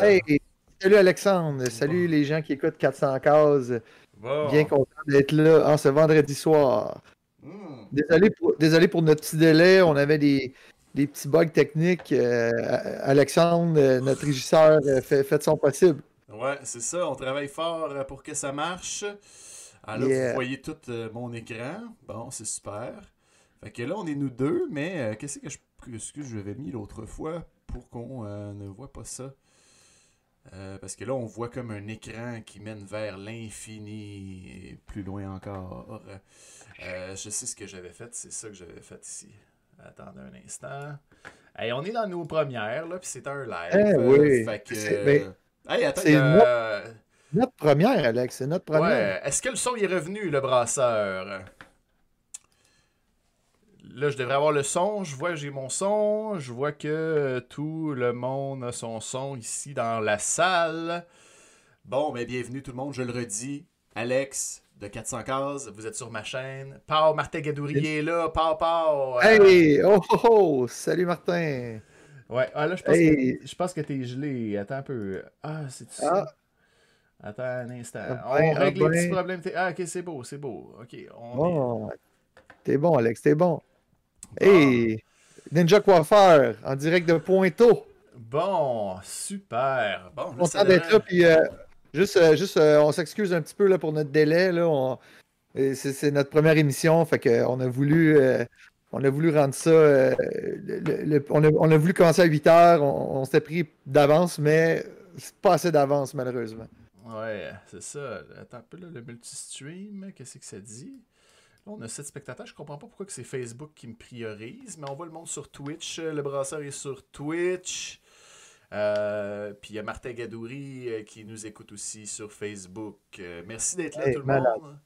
Hey, salut Alexandre, salut les gens qui écoutent 400 cases. Bon. Bien content d'être là en ce vendredi soir. Hmm. Désolé pour, désolé pour notre petit délai, on avait des, des petits bugs techniques. Euh, Alexandre, euh, notre régisseur, euh, fait, son possible. Ouais, c'est ça. On travaille fort euh, pour que ça marche. Alors, Yeah. vous voyez tout euh, mon écran. Bon, c'est super. Fait que là, on est nous deux, mais euh, qu'est-ce que je, qu'est-ce que je l'avais mis l'autre fois pour qu'on euh, ne voit pas ça? Euh, parce que là, on voit comme un écran qui mène vers l'infini et plus loin encore. Euh, je sais ce que j'avais fait, c'est ça que j'avais fait ici. Attendez un instant. Hey, on est dans nos premières, là, puis c'est un live. Eh euh, oui. Fait que. C'est- ben, hey, attends, c'est euh, Notre première, Alex, c'est notre première. Ouais. Est-ce que le son est revenu, le brasseur? Là, je devrais avoir le son. Je vois que j'ai mon son. Je vois que euh, tout le monde a son son ici dans la salle. Bon, mais bienvenue tout le monde. Je le redis. Alex de 400 cases, vous êtes sur ma chaîne. Pau Martin Gadourier est là. Pau, Pau. euh, Hey, oh, oh, oh, salut Martin. Ouais, ah, là, je pense, Hey. que, je pense que t'es gelé. Attends un peu. Ah, c'est ça? Ah. Attends un instant. Ah on ben, règle ah les petits ben. problèmes. Ah, ok, c'est beau, c'est beau. Ok, on est- t'es bon, Alex, t'es bon. Hey, Ninja Coiffeur, en direct de Pointeau. Bon, super. Bon, Content d'être là, puis euh, juste, euh, juste euh, on s'excuse un petit peu là, pour notre délai. Là, on- c'est, notre première émission, fait qu'on a voulu. on a voulu rendre ça. le- le- le- on, a, on a voulu commencer à 8 heures. On, on s'était pris d'avance, mais c'est pas assez d'avance, malheureusement. Ouais, c'est ça. Attends un peu, là, le multistream, qu'est-ce que ça dit? Là, on a 7 spectateurs. Je comprends pas pourquoi c'est Facebook qui me priorise, mais on voit le monde sur Twitch. Le brasseur est sur Twitch. Euh, puis il y a Martin Gadouri euh, qui nous écoute aussi sur Facebook. Euh, merci d'être là, Hey, tout le malade. monde.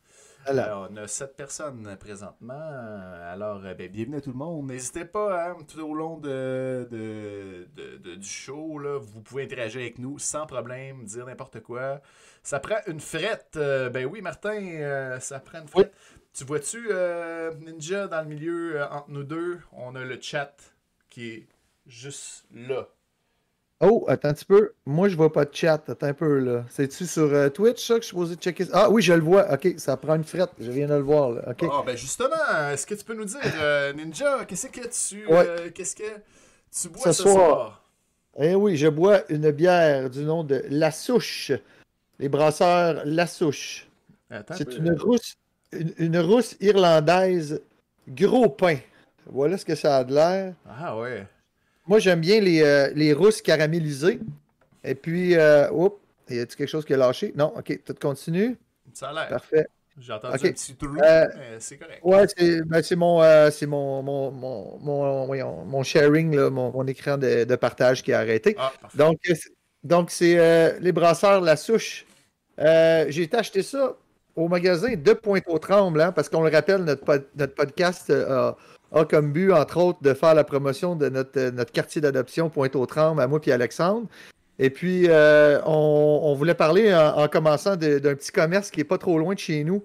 Alors, on a sept personnes présentement. Alors, euh, ben, bienvenue à tout le monde. N'hésitez pas, hein, tout au long de, de- de- de- du show, là, vous pouvez interagir avec nous sans problème, dire n'importe quoi. Ça prend une frette. Euh, ben oui, Martin, euh, ça prend une frette. Tu vois-tu, euh, Ninja, dans le milieu, entre nous deux, on a le chat qui est juste là. Oh, attends un petit peu. Moi, je vois pas de chat. Attends un peu, là. C'est-tu sur euh, Twitch, ça, que je suis supposé checker? Ah oui, je le vois. OK, ça prend une frette. Je viens de le voir, là. OK. Ah, ben justement, est-ce que tu peux nous dire, euh, Ninja, qu'est-ce que tu, Ouais. euh, qu'est-ce que tu bois Ce ce, soir. soir? Eh oui, je bois une bière du nom de La Souche. Les brasseurs La Souche. C'est peu. une rousse, une, une rousse irlandaise gros pain. Voilà ce que ça a de l'air. Ah ouais. Moi, j'aime bien les, euh, les rousses caramélisées. Et puis, euh, oups, y a-t-il quelque chose qui a lâché? Non, ok, tout continue. Ça a l'air. Parfait. J'ai entendu un petit trou, Euh, c'est correct. Ouais, c'est ben, mon, euh, c'est mon, mon, mon, mon, voyons, mon sharing, là, mon, mon écran de, de partage qui a arrêté. Ah. Donc, c'est- donc c'est euh, les brasseurs La Souche. J'ai été acheter ça au magasin de Pointe-aux-Trembles, hein, parce qu'on le rappelle, notre, pod- notre podcast a, a comme but, entre autres, de faire la promotion de notre, euh, notre quartier d'adoption Pointe-aux-Trembles, à moi et Alexandre. Et puis, euh, on, on voulait parler en, en commençant d'un petit commerce qui est pas trop loin de chez nous,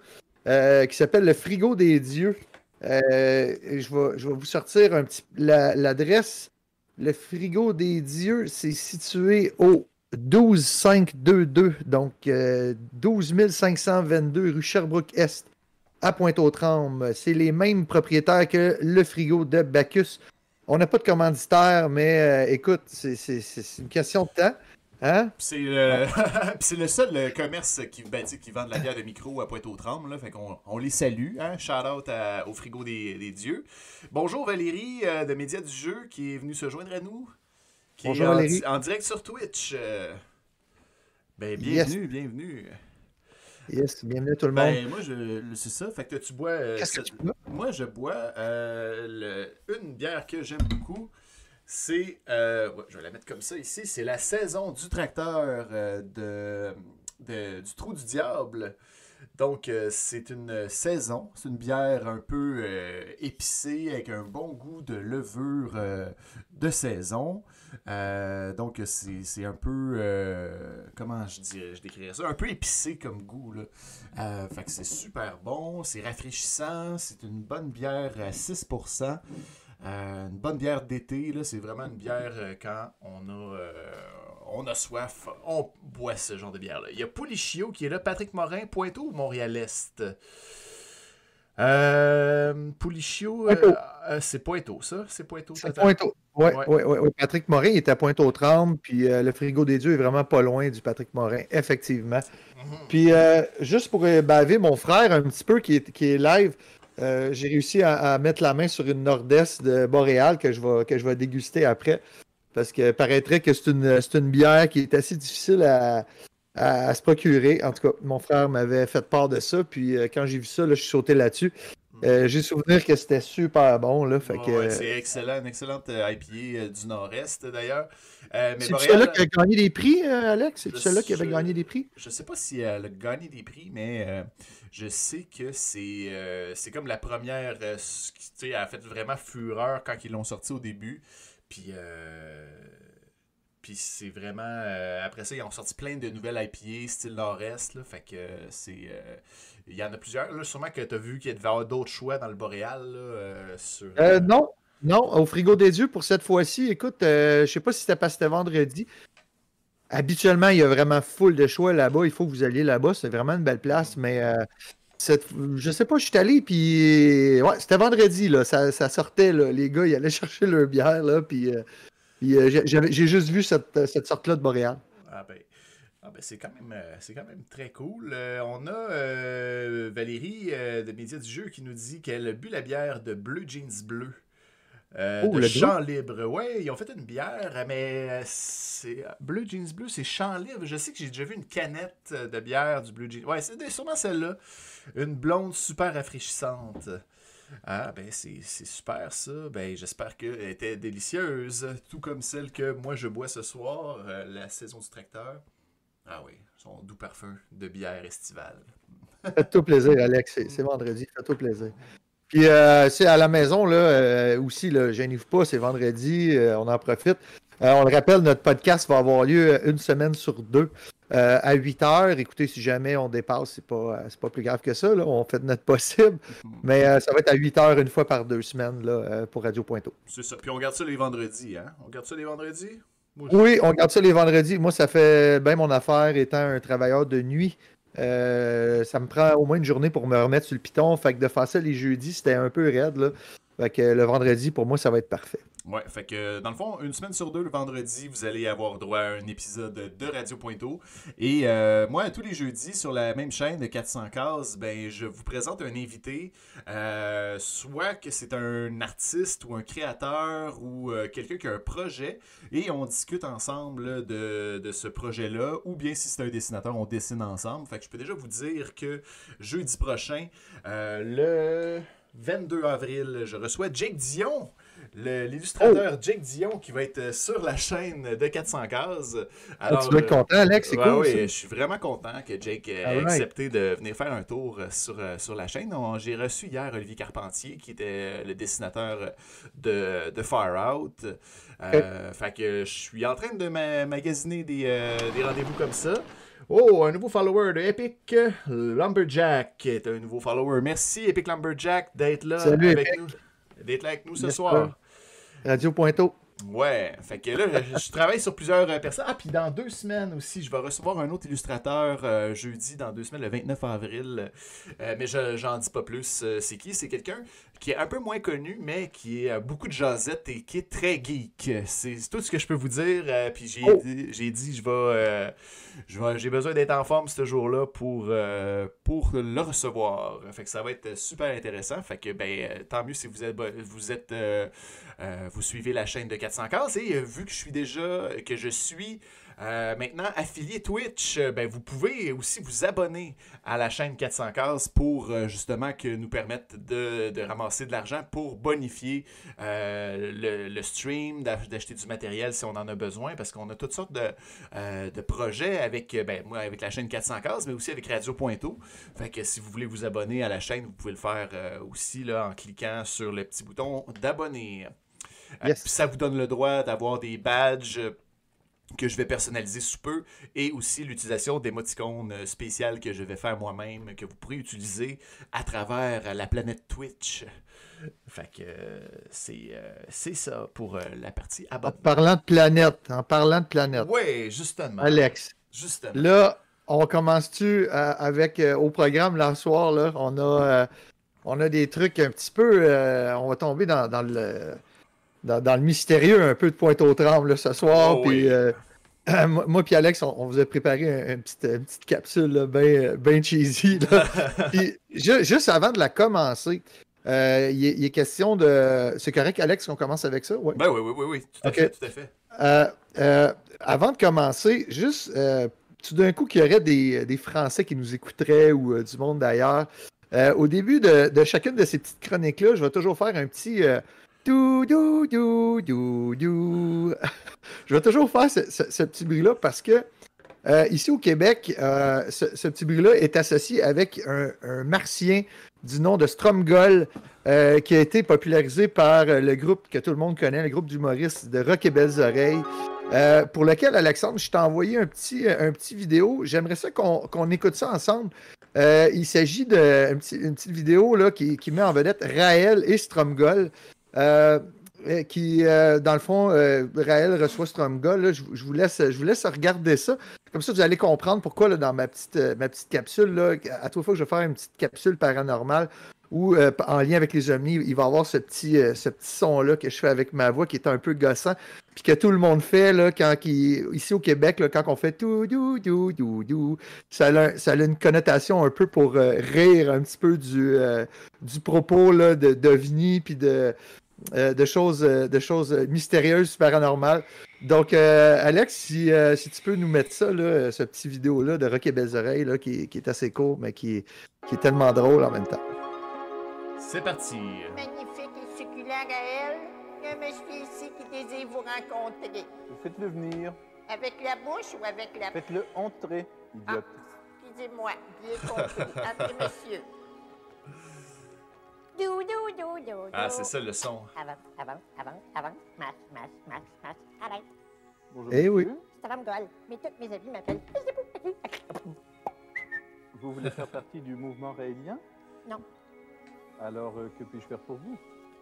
euh, qui s'appelle le Frigo des Dieux. Je, vais, je vais vous sortir un petit la- l'adresse. Le Frigo des Dieux, c'est situé au 12522, donc euh, 12 522 rue Sherbrooke-Est, à Pointe-aux-Trembles. C'est les mêmes propriétaires que le frigo de Bacchus. On n'a pas de commanditaire, mais euh, écoute, c'est une question de temps. Hein? C'est le... seul commerce qui, ben, qui vend de la bière de micro à Pointe-aux-Trembles. là. Fait qu'on on les salue. Hein? Shout out à- au frigo des, des dieux. Bonjour Valérie euh, de Médias du Jeu qui est venue se joindre à nous. Qui Bonjour, est en, Valérie. en direct sur Twitch. Euh, Ben, Yes. bienvenue, bienvenue. Yes, bienvenue à tout le monde. Ben, moi, je, c'est ça. Fait que tu bois. euh, Qu'est-ce que tu bois? Moi, je bois euh, le- une bière que j'aime beaucoup. C'est. euh, ouais, je vais la mettre comme ça ici. C'est la saison du tracteur euh, de, de- du Trou du Diable. Donc, euh, c'est une saison. C'est une bière un peu euh, épicée avec un bon goût de levure euh, de saison. Donc, c'est un peu. comment je dirais, je décrirais ça? Un peu épicé comme goût. Là. Fait que c'est super bon, c'est rafraîchissant, c'est une bonne bière à 6%. Euh, une bonne bière d'été, c'est vraiment une bière quand on a, on a soif, on boit ce genre de bière-là. Il y a Poulichio qui est là, Patrick Morin, Pointeau ou Montréal-Est euh, Poulichio, euh, euh, c'est Pointeau, ça? C'est Pointeau, C'est Pointeau. Oui, ouais. ouais, ouais, Patrick Morin il était à Pointe-aux-Trembles, puis le frigo des dieux est vraiment pas loin du Patrick Morin, effectivement. Mhm. Puis juste pour baver mon frère un petit peu qui est, qui est live, j'ai réussi à, mettre la main sur une nord-est de Boréal que je vais, que je vais déguster après. Parce que paraîtrait que c'est une, une bière qui est assez difficile à, à, se procurer. En tout cas, mon frère m'avait fait part de ça. Puis euh, quand j'ai vu ça, là, je suis sauté là-dessus. Euh, j'ai souvenir que c'était super bon. Là, fait que, c'est excellent, une excellente euh, IPA du Nord-Est d'ailleurs. c'est celui-là qui a gagné des prix, Alex? C'est celui-là qui avait gagné des prix? Je sais pas si elle a gagné des prix, mais je sais que c'est c'est comme la première. qui a fait vraiment fureur quand ils l'ont sorti au début. Puis puis c'est vraiment. Euh, après ça, ils ont sorti plein de nouvelles IPA, style nord-est. Là, fait que c'est. Euh, il y en a plusieurs. Là, sûrement que tu as vu qu'il y avait d'autres choix dans le Boréal. Là, euh, sur, non, non. Au frigo des dieux pour cette fois-ci, écoute, je sais pas si c'était c'était vendredi. Habituellement, il y a vraiment full de choix là-bas. Il faut que vous alliez là-bas. C'est vraiment une belle place. Mais cette... je sais pas, je suis allé, puis. Ouais, c'était vendredi, là. Ça, ça sortait, là. Les gars, ils allaient chercher leur bière, là. Puis euh, j'ai juste vu cette, euh, cette sorte-là de Boréal. Ah ben, ah ben c'est quand, même, euh, quand même très cool. on a Valérie de Médias du Jeu qui nous dit qu'elle a bu la bière de Bleu Jeans Bleu. Oh, de Champ Libre. Ouais, ils ont fait une bière, mais c'est Bleu Jeans Bleu, c'est Champ Libre. Je sais que j'ai déjà vu une canette de bière du Bleu Jeans. Ouais, c'est sûrement celle-là. Une blonde super rafraîchissante. Ah, ben c'est super ça. Ben j'espère qu'elle était délicieuse, tout comme celle que moi je bois ce soir, euh, la saison du tracteur. Ah oui, son doux parfum de bière estivale. Faites-toi plaisir, Alex. C'est vendredi. Faites-toi plaisir. Puis euh, c'est à la maison, là, euh, aussi, là, gênez-vous pas, c'est vendredi, on en profite. on le rappelle, notre podcast va avoir lieu une semaine sur deux. Euh, à 8 heures, écoutez, si jamais on dépasse, c'est pas, euh, pas plus grave que ça. On fait de notre possible. Mais euh, ça va être à 8 heures une fois par deux semaines là, pour Radio Pointo. C'est ça. Puis on garde ça les vendredis, hein? On garde ça les vendredis? oui, on garde ça les vendredis. Moi, ça fait bien mon affaire étant un travailleur de nuit. ça me prend au moins une journée pour me remettre sur le piton. Fait que de faire ça les jeudis, c'était un peu raide. Là. Fait que le vendredi, pour moi, ça va être parfait. Ouais, fait que dans le fond, une semaine sur deux, le vendredi, vous allez avoir droit à un épisode de Radio Pointo. Et euh, moi, tous les jeudis, sur la même chaîne de 400 cases, ben, je vous présente un invité, euh, soit que c'est un artiste ou un créateur ou euh, quelqu'un qui a un projet, et on discute ensemble de, de ce projet-là, ou bien si c'est un dessinateur, on dessine ensemble. Fait que je peux déjà vous dire que jeudi prochain, le 22 avril, je reçois Jake Dion l'illustrateur oh! Jake Dion qui va être euh, sur la chaîne de 400 cases. Ah, Alors, tu dois être content, Alex, c'est cool. Oui, je suis vraiment content que Jake ait accepté de venir faire un tour euh, sur, euh, sur la chaîne. J'ai reçu hier Olivier Carpentier, qui était le dessinateur de, de Fire Out. fait que je suis en train de magasiner des, des rendez-vous comme ça. Oh, un nouveau follower de Epic Lumberjack est un nouveau follower. Merci Epic Lumberjack d'être là avec nous. D'être là avec nous ce soir. Radio Pointo. Ouais, fait que là, je, travaille sur plusieurs euh, personnes. Ah, puis dans deux semaines aussi, je vais recevoir un autre illustrateur euh, jeudi, dans deux semaines, le 29 avril. Euh, mais je j'en dis pas plus. c'est qui? C'est quelqu'un qui est un peu moins connu, mais qui a beaucoup de jasettes et qui est très geek. C'est tout ce que je peux vous dire. puis j'ai oh. dit, dit, je vais, je j'ai besoin d'être en forme ce jour-là pour, pour le recevoir. Fait que ça va être super intéressant. Fait que ben, tant mieux si vous êtes, vous êtes euh, vous suivez la chaîne de 400 cases et euh, vu que je suis déjà, que je suis euh, maintenant affilié Twitch, ben, vous pouvez aussi vous abonner à la chaîne 400 cases pour justement que nous permettre de, ramasser de l'argent pour bonifier le, stream, d'acheter du matériel si on en a besoin parce qu'on a toutes sortes de, de projets avec, ben, moi, avec la chaîne 400 cases mais aussi avec Radio Pointo. Fait que si vous voulez vous abonner à la chaîne, vous pouvez le faire aussi là, en cliquant sur le petit bouton d'abonner. Euh, ça vous donne le droit d'avoir des badges que je vais personnaliser sous peu et aussi l'utilisation d'émoticônes euh, spéciales que je vais faire moi-même, que vous pourrez utiliser à travers la planète Twitch. Fait que euh, c'est euh, c'est ça pour la partie En parlant de planète, en parlant de planète. Oui, justement. Alex. Justement. Là, on commence-tu avec au programme là, soir, là, on a on a des trucs un petit peu. on va tomber dans, le. Dans, le mystérieux, un peu de pointe aux trembles ce soir. Oh puis, moi, puis Alex, on, vous a préparé une, petite, capsule bien cheesy. juste avant de la commencer, euh, il, est question de. C'est correct, Alex, qu'on commence avec ça? Ben oui, oui, oui, oui, tout à fait. Tout à fait. Euh, euh, avant de commencer, juste tout d'un coup qu'il y aurait des, Français qui nous écouteraient ou du monde d'ailleurs. au début de, de, chacune de ces petites chroniques-là, je vais toujours faire un petit dou. Je vais toujours faire ce, petit bruit-là parce que euh, ici au Québec, euh, ce, petit bruit-là est associé avec un, martien du nom de Stromgol euh, qui a été popularisé par le groupe que tout le monde connaît, le groupe d'humoristes de Rock et Belles Oreilles. pour lequel, Alexandre, je t'ai envoyé un petit, un petit vidéo. J'aimerais ça qu'on écoute ça ensemble. il s'agit d'une petite vidéo là, qui, qui, met en vedette Raël et Stromgol. Euh, qui, euh, dans le fond, euh, Raël reçoit Stromgol. Je, je, vous laisse, je vous laisse regarder ça. Comme ça, vous allez comprendre pourquoi, là, dans ma petite, ma petite capsule, là, à toute fois que je vais faire une petite capsule paranormale ou en lien avec les omnis, il va y avoir ce petit, petit son-là que je fais avec ma voix qui est un peu gossant, puis que tout le monde fait là, quand ici au Québec, là, quand on fait tout, dou, dou, dou, dou, ça a, une connotation un peu pour rire un petit peu du, du propos là, de d'OVNI, puis de euh, de, choses, euh, de choses mystérieuses, paranormales. Donc, euh, Alex, si, si, tu peux nous mettre ça, là, ce petit vidéo-là de Rock et Belles Oreilles, là, qui, qui, est assez court, mais qui, qui est tellement drôle en même temps. C'est parti. Magnifique et succulent Gaël, je me suis ici qui désire vous rencontrer. Faites-le venir. Avec la bouche ou avec la... Faites-le entrer, idiote. Ah, excusez-moi, bien compris. Entrez, monsieur. Ah, c'est ça le son. Avant, avant, avant, avant. Marche, marche, marche, marche. Arrête. Bonjour. Eh oui. C'est un Goal, mais toutes mes amis m'appellent. Vous voulez faire partie du mouvement raélien? Non. Alors, euh, que puis-je faire pour vous?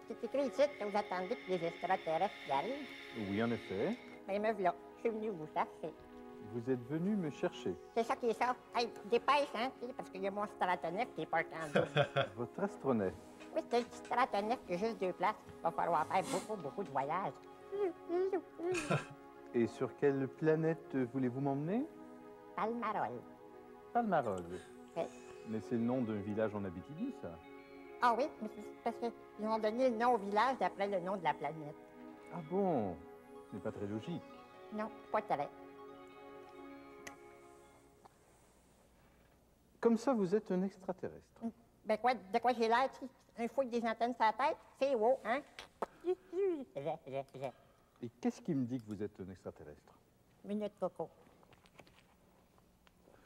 C'est écrit ici que vous attendez que les extraterrestres arrivent. Oui, en effet. Ben, me voilà. Je suis venu vous chercher. Vous êtes venu me chercher. C'est ça qui est ça. Hey, dépêche, hein, parce qu'il y a mon stratonef qui est pas en Votre astronef oui, c'est un petit stratonef qui a juste deux places. Il va falloir faire beaucoup, beaucoup de voyages. Et sur quelle planète voulez-vous m'emmener? Palmarol. Palmarol. Mais c'est le nom d'un village en Abitibi, ça. Ah oui, mais c'est parce qu'ils ont donné le nom au village d'après le nom de la planète. Ah bon? Ce n'est pas très logique. Non, pas très. Comme ça, vous êtes un extraterrestre. Ben quoi, de quoi j'ai l'air, un fou avec des antennes sur la tête? C'est wow, hein? Et qu'est-ce qui me dit que vous êtes un extraterrestre? Minute coco.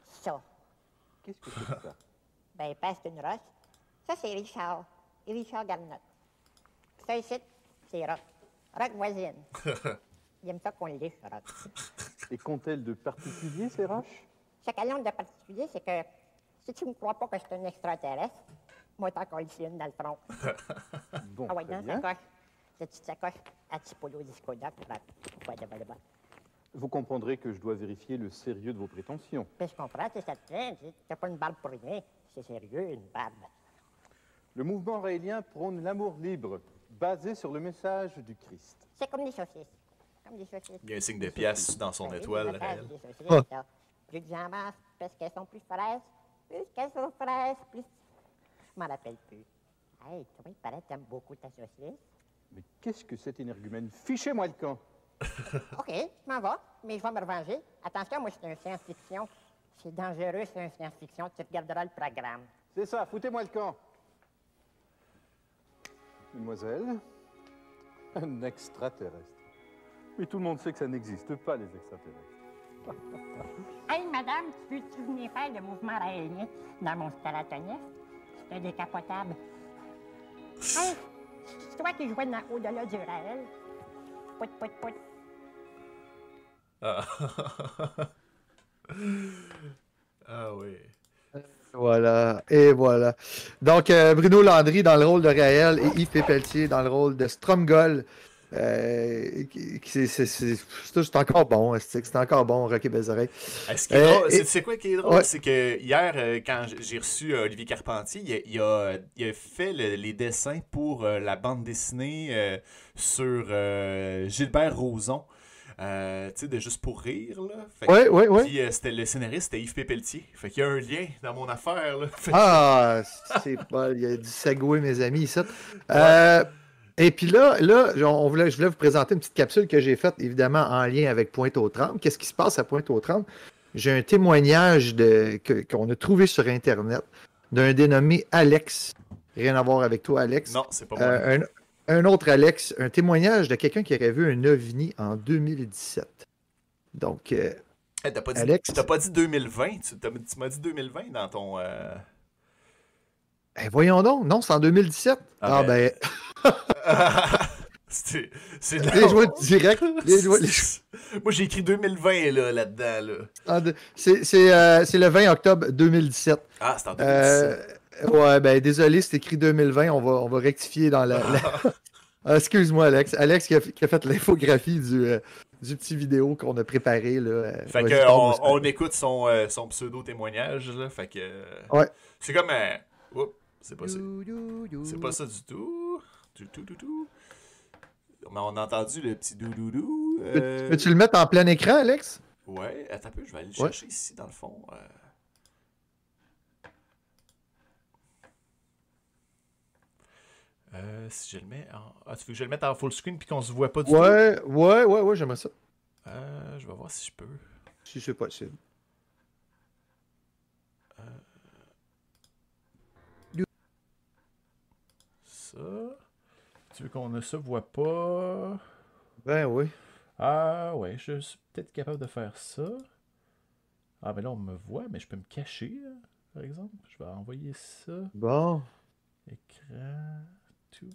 Ça. Qu'est-ce que c'est ça? Ben, passe une roche. Ça, c'est Richard. Et Richard Garnotte. Ça, ici, c'est Rock. Rock voisine. Il aime ça qu'on lit, Rock. Et qu'ont-elles de particulier, ces roches? Ce qu'elles ont de particulier, c'est que si tu ne crois pas que c'est un extraterrestre, moi, t'en encore ici une dans le front. bon, ah ouais, dans sa sacoche. Cette petite sacoche à Tipolo Discoda. Vous comprendrez que je dois vérifier le sérieux de vos prétentions. Mais je comprends, c'est ça plaît. T'as pas une barbe pour rien. C'est sérieux, une barbe. Le mouvement raélien prône l'amour libre, basé sur le message du Christ. C'est comme des saucisses. Comme des saucisses. Il y a un signe de pièce dans son étoile, Raël. Plus j'en mange, parce qu'elles sont plus fraîches. Plus qu'elles sont fraîches, plus je m'en rappelle plus. Hey, toi, il paraît que t'aimes beaucoup ta saucisse. Mais qu'est-ce que cet énergumène? Fichez-moi le camp! OK, je m'en vais, mais je vais me revenger. Attention, moi, c'est un science-fiction. C'est dangereux, c'est un science-fiction. Tu regarderas le programme. C'est ça, foutez-moi le camp. Mademoiselle, un extraterrestre. Mais tout le monde sait que ça n'existe pas, les extraterrestres. Hey, madame, tu veux-tu venir faire le mouvement raélien dans mon staratonef? un décapotable. Hey, c'est toi qui jouais dans, au-delà du Raël. Pout, pout, pout. Ah, ah oui. Voilà, et voilà. Donc, euh, Bruno Landry dans le rôle de Raël et Yves Pépeltier dans le rôle de Stromgol. Euh, c'est- c'est c'est- c'est encore bon, c'est encore bon, Rocky est Euh, et- c'est- quoi qui est drôle? Ouais. C'est que hier, euh, quand j'ai reçu Olivier Carpentier, il a, il a- il a fait le- les dessins pour la bande dessinée sur Gilbert Rozon. Euh, tu sais, de Juste pour rire, là. Fait que- Ouais, ouais, ouais. Puis euh, c'était le scénariste, c'était Yves Pépeltier. Fait qu'il y a un lien dans mon affaire, là. Fait que- Ah, c'est pas. Il y a du sagoué, mes amis. Euh, et puis là, là on voulait, je voulais vous présenter une petite capsule que j'ai faite, évidemment, en lien avec Pointe-aux-Trembles. Qu'est-ce qui se passe à Pointe-aux-Trembles? J'ai un témoignage qu'on a trouvé sur Internet d'un dénommé Alex. Rien à voir avec toi, Alex. Non, c'est pas moi. Euh, un, un autre Alex, un témoignage de quelqu'un qui aurait vu un ovni en 2017. Donc, euh, Eh, t'as pas, dit- Alex? t'as pas dit 2020, tu, t'as- tu m'as dit 2020 dans ton... euh, eh, voyons donc, non, c'est en 2017. Ah, Ah, ben, c'est c'est les directs. Les Moi, j'ai écrit 2020 là, là-dedans. Là. C'est c'est, euh, c'est le 20 octobre 2017. Ah, c'est en 2017. Euh, ouais, ben désolé, c'est écrit 2020. On va, on va rectifier dans la. la- Ah, Excuse-moi, Alex. Alex qui a, qui a fait l'infographie du, euh, du petit vidéo qu'on a préparé. Là. Fait que on, on écoute son, son pseudo-témoignage, là. Fait que. Ouais. C'est comme un. Oups, c'est pas ça. C'est pas ça du tout. Du tout, du tout. Mais on a entendu le petit doudoudou. Peux- Euh... Peux-tu le mettre en plein écran, Alex? Ouais, attends un peu, je vais aller le Ouais. chercher ici dans le fond. euh. Euh, si je le mets en. Ah, tu veux que je le mette en full screen puis qu'on se voit pas du tout? Ouais, ouais, ouais, ouais, j'aimerais ça. Euh, je vais voir si je peux. Si c'est possible. Ça. Tu veux qu'on ne se voit pas? Ben oui. Ah ouais, je suis peut-être capable de faire ça. Ah ben là on me voit, mais je peux me cacher, là, par exemple. Je vais envoyer ça. Bon. Écran. Tout.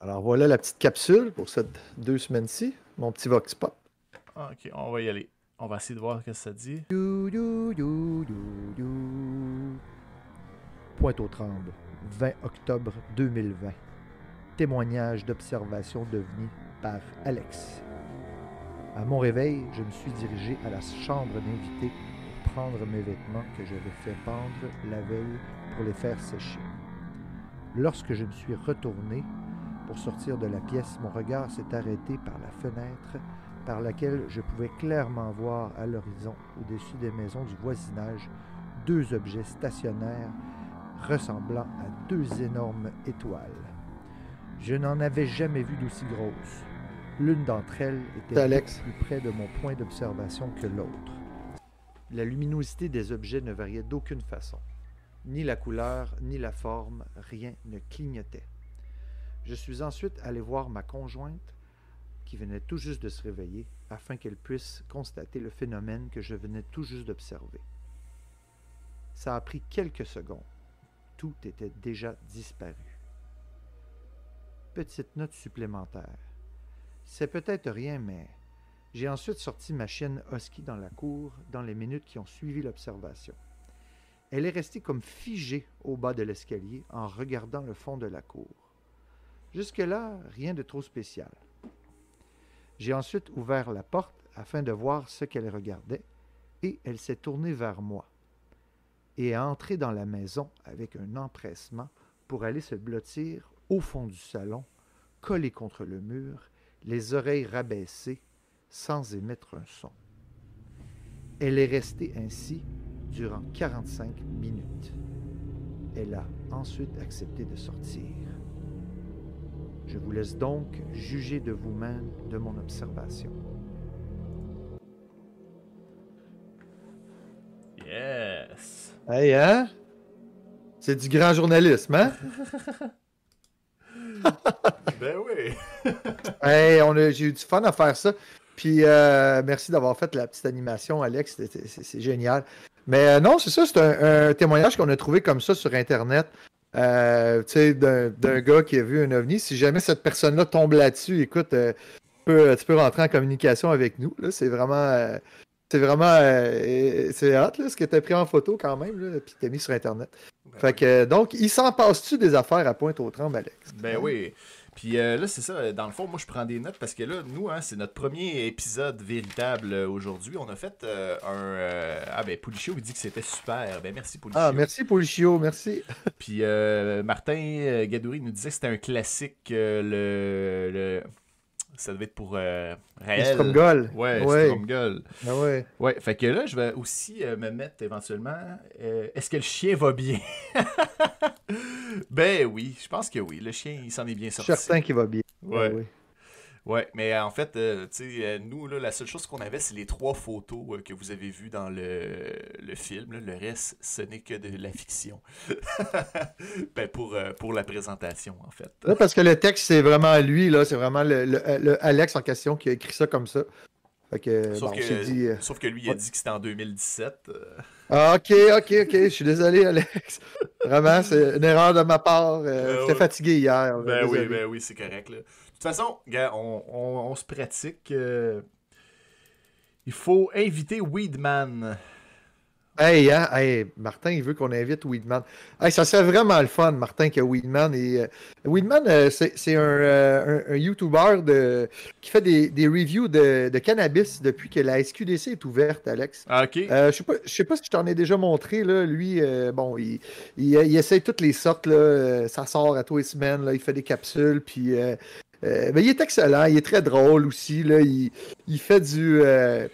Alors voilà la petite capsule pour cette deux semaines-ci. Mon petit Vox Pop. Ok, on va y aller. On va essayer de voir ce que ça dit. Pointe-aux-Trembles, 20 octobre 2020. Témoignage d'observation devenu par Alex. À mon réveil, je me suis dirigé à la chambre d'invité pour prendre mes vêtements que j'avais fait pendre la veille pour les faire sécher. Lorsque je me suis retourné pour sortir de la pièce, mon regard s'est arrêté par la fenêtre par laquelle je pouvais clairement voir à l'horizon, au-dessus des maisons du voisinage, deux objets stationnaires ressemblant à deux énormes étoiles. Je n'en avais jamais vu d'aussi grosses. L'une d'entre elles était Alex? plus près de mon point d'observation que l'autre. La luminosité des objets ne variait d'aucune façon. Ni la couleur, ni la forme, rien ne clignotait. Je suis ensuite allé voir ma conjointe, qui venait tout juste de se réveiller, afin qu'elle puisse constater le phénomène que je venais tout juste d'observer. Ça a pris quelques secondes. Tout était déjà disparu. Petite note supplémentaire. C'est peut-être rien, mais j'ai ensuite sorti ma chienne Husky dans la cour dans les minutes qui ont suivi l'observation. Elle est restée comme figée au bas de l'escalier en regardant le fond de la cour. Jusque-là, rien de trop spécial. J'ai ensuite ouvert la porte afin de voir ce qu'elle regardait et elle s'est tournée vers moi et est entrée dans la maison avec un empressement pour aller se blottir au fond du salon, collée contre le mur, les oreilles rabaissées, sans émettre un son. Elle est restée ainsi durant 45 minutes. Elle a ensuite accepté de sortir. Je vous laisse donc juger de vous-même de mon observation. Hey, hein? C'est du grand journalisme, hein? Ben oui. hey, on a- j'ai eu du fun à faire ça. Puis euh, merci d'avoir fait la petite animation, Alex. C'est c'est génial. Mais euh, non, c'est ça, c'est un, un témoignage qu'on a trouvé comme ça sur Internet. Euh, tu sais, d'un d'un gars qui a vu un ovni. Si jamais cette personne-là tombe là-dessus, écoute, euh, tu peux, tu peux rentrer en communication avec nous. là. C'est vraiment. C'est vraiment. euh, c'est hot, là, ce que tu as pris en photo quand même, là, puis tu mis sur Internet. Ben Fait que, donc, il s'en passe-tu des affaires à Pointe-aux-Trembles, Alex? Ben oui. Puis euh, là, c'est ça. Dans le fond, moi, je prends des notes parce que là, nous, hein, c'est notre premier épisode véritable euh, aujourd'hui. On a fait euh, un. Ah, ben, Poulichio, il dit que c'était super. Ben, merci, Poulichio. Ah, merci, Polichio, merci. Puis euh, Martin Gadouri nous disait que c'était un classique. le, le- Ça devait être pour euh, Raël. Stromgol. Ouais, Ouais. Stromgol. Ah ouais. Ouais, fait que là, je vais aussi euh, me mettre éventuellement. euh, Est-ce que le chien va bien? Ben oui, je pense que oui. Le chien, il s'en est bien Je suis sorti. certain qu'il va bien. Ouais. oui. Ouais, mais euh, en fait, euh, tu sais, euh, nous, là, la seule chose qu'on avait, c'est les trois photos euh, que vous avez vues dans le, le film. là. Le reste, ce n'est que de la fiction. ben, pour, euh, pour la présentation, en fait. Parce que le texte, c'est vraiment lui, là. C'est vraiment le, le- le Alex en question qui a écrit ça comme ça. Fait que, Sauf, bon, que, dit. sauf que lui, il a ouais. dit que c'était en 2017. euh, Ah, ok, ok, ok. Je suis désolé, Alex. Vraiment, c'est une erreur de ma part. Euh, J'étais fatigué hier. Ben oui, ben oui, c'est correct. Là. De toute façon, on, on- on se pratique. euh, Il faut inviter Weedman. Hey, hein, hey, Martin, il veut qu'on invite Weedman. Hey, ça serait vraiment le fun, Martin, que Weedman. Et, euh, Weedman, euh, c'est un, euh, un, un YouTuber de, qui fait des, des reviews de, de cannabis depuis que la SQDC est ouverte, Alex. Ah, ok. Je sais pas, sais pas si je t'en ai déjà montré, là. Lui, bon, il, il, il essaye toutes les sortes, là. Ça sort à tous les semaines, là. Il fait des capsules, puis... euh, mais il est excellent, il est très drôle aussi, là. Il, il fait du... euh,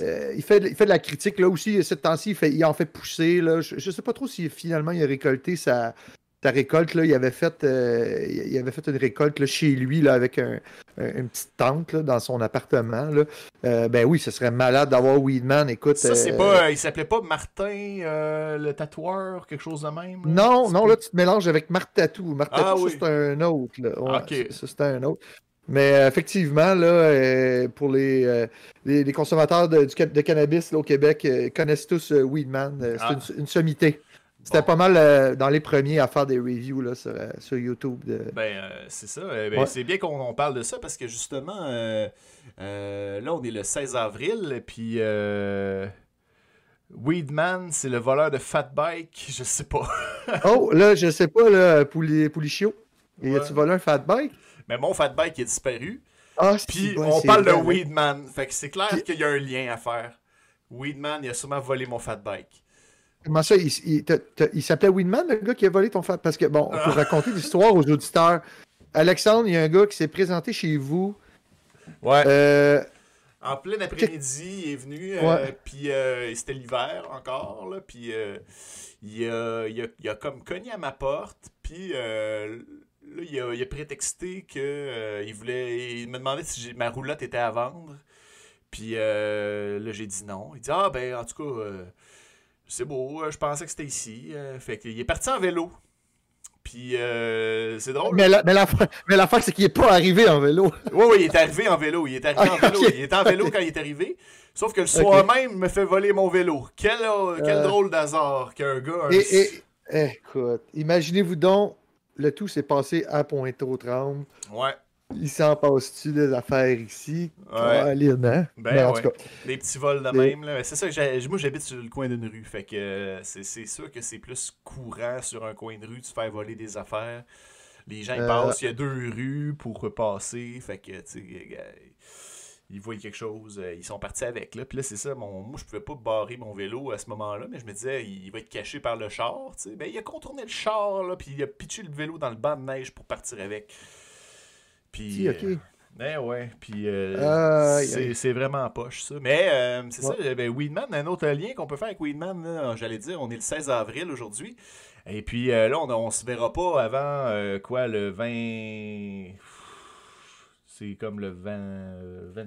euh, il, fait, il fait de la critique, là aussi. Cette temps-ci, il, en fait pousser, là. Je, je sais pas trop si finalement il a récolté sa, sa récolte, là. Il avait fait, euh, il avait fait une récolte, là, chez lui, là, avec un, un- une petite tente, là, dans son appartement, là. Euh, ben oui, ce serait malade d'avoir Weedman, écoute... Ça, c'est euh, pas. il s'appelait pas Martin le tatoueur, quelque chose de même? Non, non, là, tu te mélanges avec Marc Tatou. Marc Ah Tatou, oui. c'est un autre. Là. Ouais, c'est un autre. Mais effectivement, là, pour les, les, les consommateurs de, du de cannabis là, au Québec, connaissent tous Weedman. C'est Ah. une, une sommité. C'était Bon. pas mal euh, dans les premiers à faire des reviews là, sur, euh, sur YouTube. De... Ben, euh, c'est ça. Euh, ben, Ouais. C'est bien qu'on on parle de ça parce que justement, là, on est le 16 avril, et puis Weedman, c'est le voleur de Fat Bike, je sais pas. Oh, là, je sais pas, là, Pouli- Poulichio. Ouais. as-tu volé un fat bike? Mais mon Fat Bike est disparu. Ah, Puis bon, on parle de. Weedman. Fait que c'est clair Puis- qu'il y a un lien à faire. Weedman, il a sûrement volé mon Fat Bike. Comment ça, il, s'appelait Winman, le gars qui a volé ton fat? Parce que, bon, Ah. pour raconter l'histoire aux auditeurs, Alexandre, il y a un gars qui s'est présenté chez vous. Ouais. Euh, En plein après-midi, il est venu, euh, Ouais. puis euh, c'était l'hiver encore, là, puis il, a, il, a, il a comme cogné à ma porte, puis euh, là, il a, il a prétexté que euh, il voulait, il me demandait si ma roulotte était à vendre, puis euh, là, j'ai dit non. Il dit, ah ben, en tout cas, euh, c'est beau, euh, je pensais que c'était ici, Euh, fait qu'il est parti en vélo, puis euh, c'est drôle. mais la- mais l'affaire, mais l'affaire, c'est qu'il n'est pas arrivé en vélo. Oui, oui, il est arrivé en vélo. Il est arrivé en Ah, vélo. Il était en vélo quand il est arrivé. Sauf que le soir même, il me fait voler mon vélo. Quel, euh, quel Euh. drôle d'hasard qu'un gars. un- Et, et- écoute, imaginez-vous donc, le tout s'est passé à Pointe-aux-Trembles. Ouais. Il s'en passe-tu des affaires ici? Ouais. Ben Mais en ouais. tout cas, Des petits vols de Des- même. là. C'est ça que moi, j'habite sur le coin d'une rue. Fait que c'est c'est sûr que c'est plus courant sur un coin de rue de se faire voler des affaires. Les gens ils Euh. passent, il y a deux rues pour passer. Fait que, tu sais, ils voient quelque chose, euh, ils sont partis avec. Là. Puis là, c'est ça, mon, moi, je pouvais pas barrer mon vélo à ce moment-là, mais je me disais, il va être caché par le char. sais. Ben, il a contourné le char, là, puis il a pitché le vélo dans le banc de neige pour partir avec. Puis, si, ok. ben ouais, puis euh, c'est vraiment poche ça. Mais euh, c'est Ouais. ça, ben, Weedman, un autre lien qu'on peut faire avec Weedman, j'allais dire, on est le 16 avril aujourd'hui. Et puis euh, là, on, on se verra pas avant euh, quoi, le 20. C'est comme le 20. euh, 20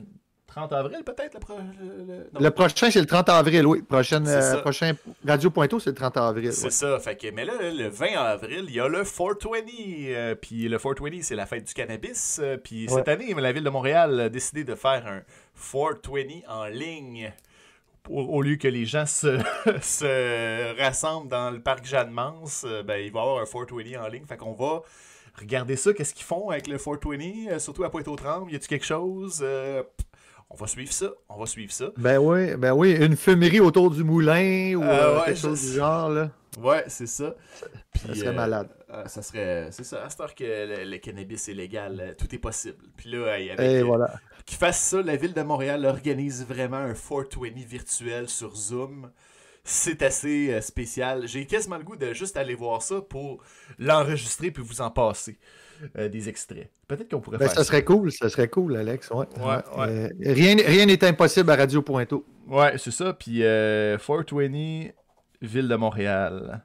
30 avril peut-être le, pro- le- le- non. Le prochain, c'est le 30 avril, oui. Prochaine, euh, prochain Radio Pointeau, c'est le 30 avril. C'est ouais. ça, fait que, mais là, le 20 avril, il y a le 420. euh, puis le 420, c'est la fête du cannabis. euh, puis cette année, la ville de Montréal a décidé de faire un 420 en ligne. Au lieu que les gens se, se rassemblent dans le parc Jeanne-Mance, euh, ben, il va y avoir un 420 en ligne. Fait qu'on va regardez ça, qu'est-ce qu'ils font avec le 420, euh, surtout à Pointe-aux-Trembles, y a-tu quelque chose euh, On va suivre ça, on va suivre ça. Ben oui, ben oui, une fumerie autour du moulin ou Euh, euh, ouais, quelque je chose du genre, là. Ouais, c'est ça. Puis, Ça serait malade. euh, ça serait, c'est ça. À cette heure que le, le cannabis est légal, tout est possible. Puis là, avec, Et voilà. qu'ils fassent ça, la ville de Montréal organise vraiment un 420 virtuel sur Zoom. C'est assez spécial. J'ai quasiment le goût de juste aller voir ça pour l'enregistrer puis vous en passer euh, des extraits. Peut-être qu'on pourrait Ben, faire ça serait cool, ça serait cool, Alex. Ouais. Ouais, ouais. Euh, rien rien n'est impossible à Radio Pointeau. Ouais, c'est ça. Puis euh, 420, ville de Montréal.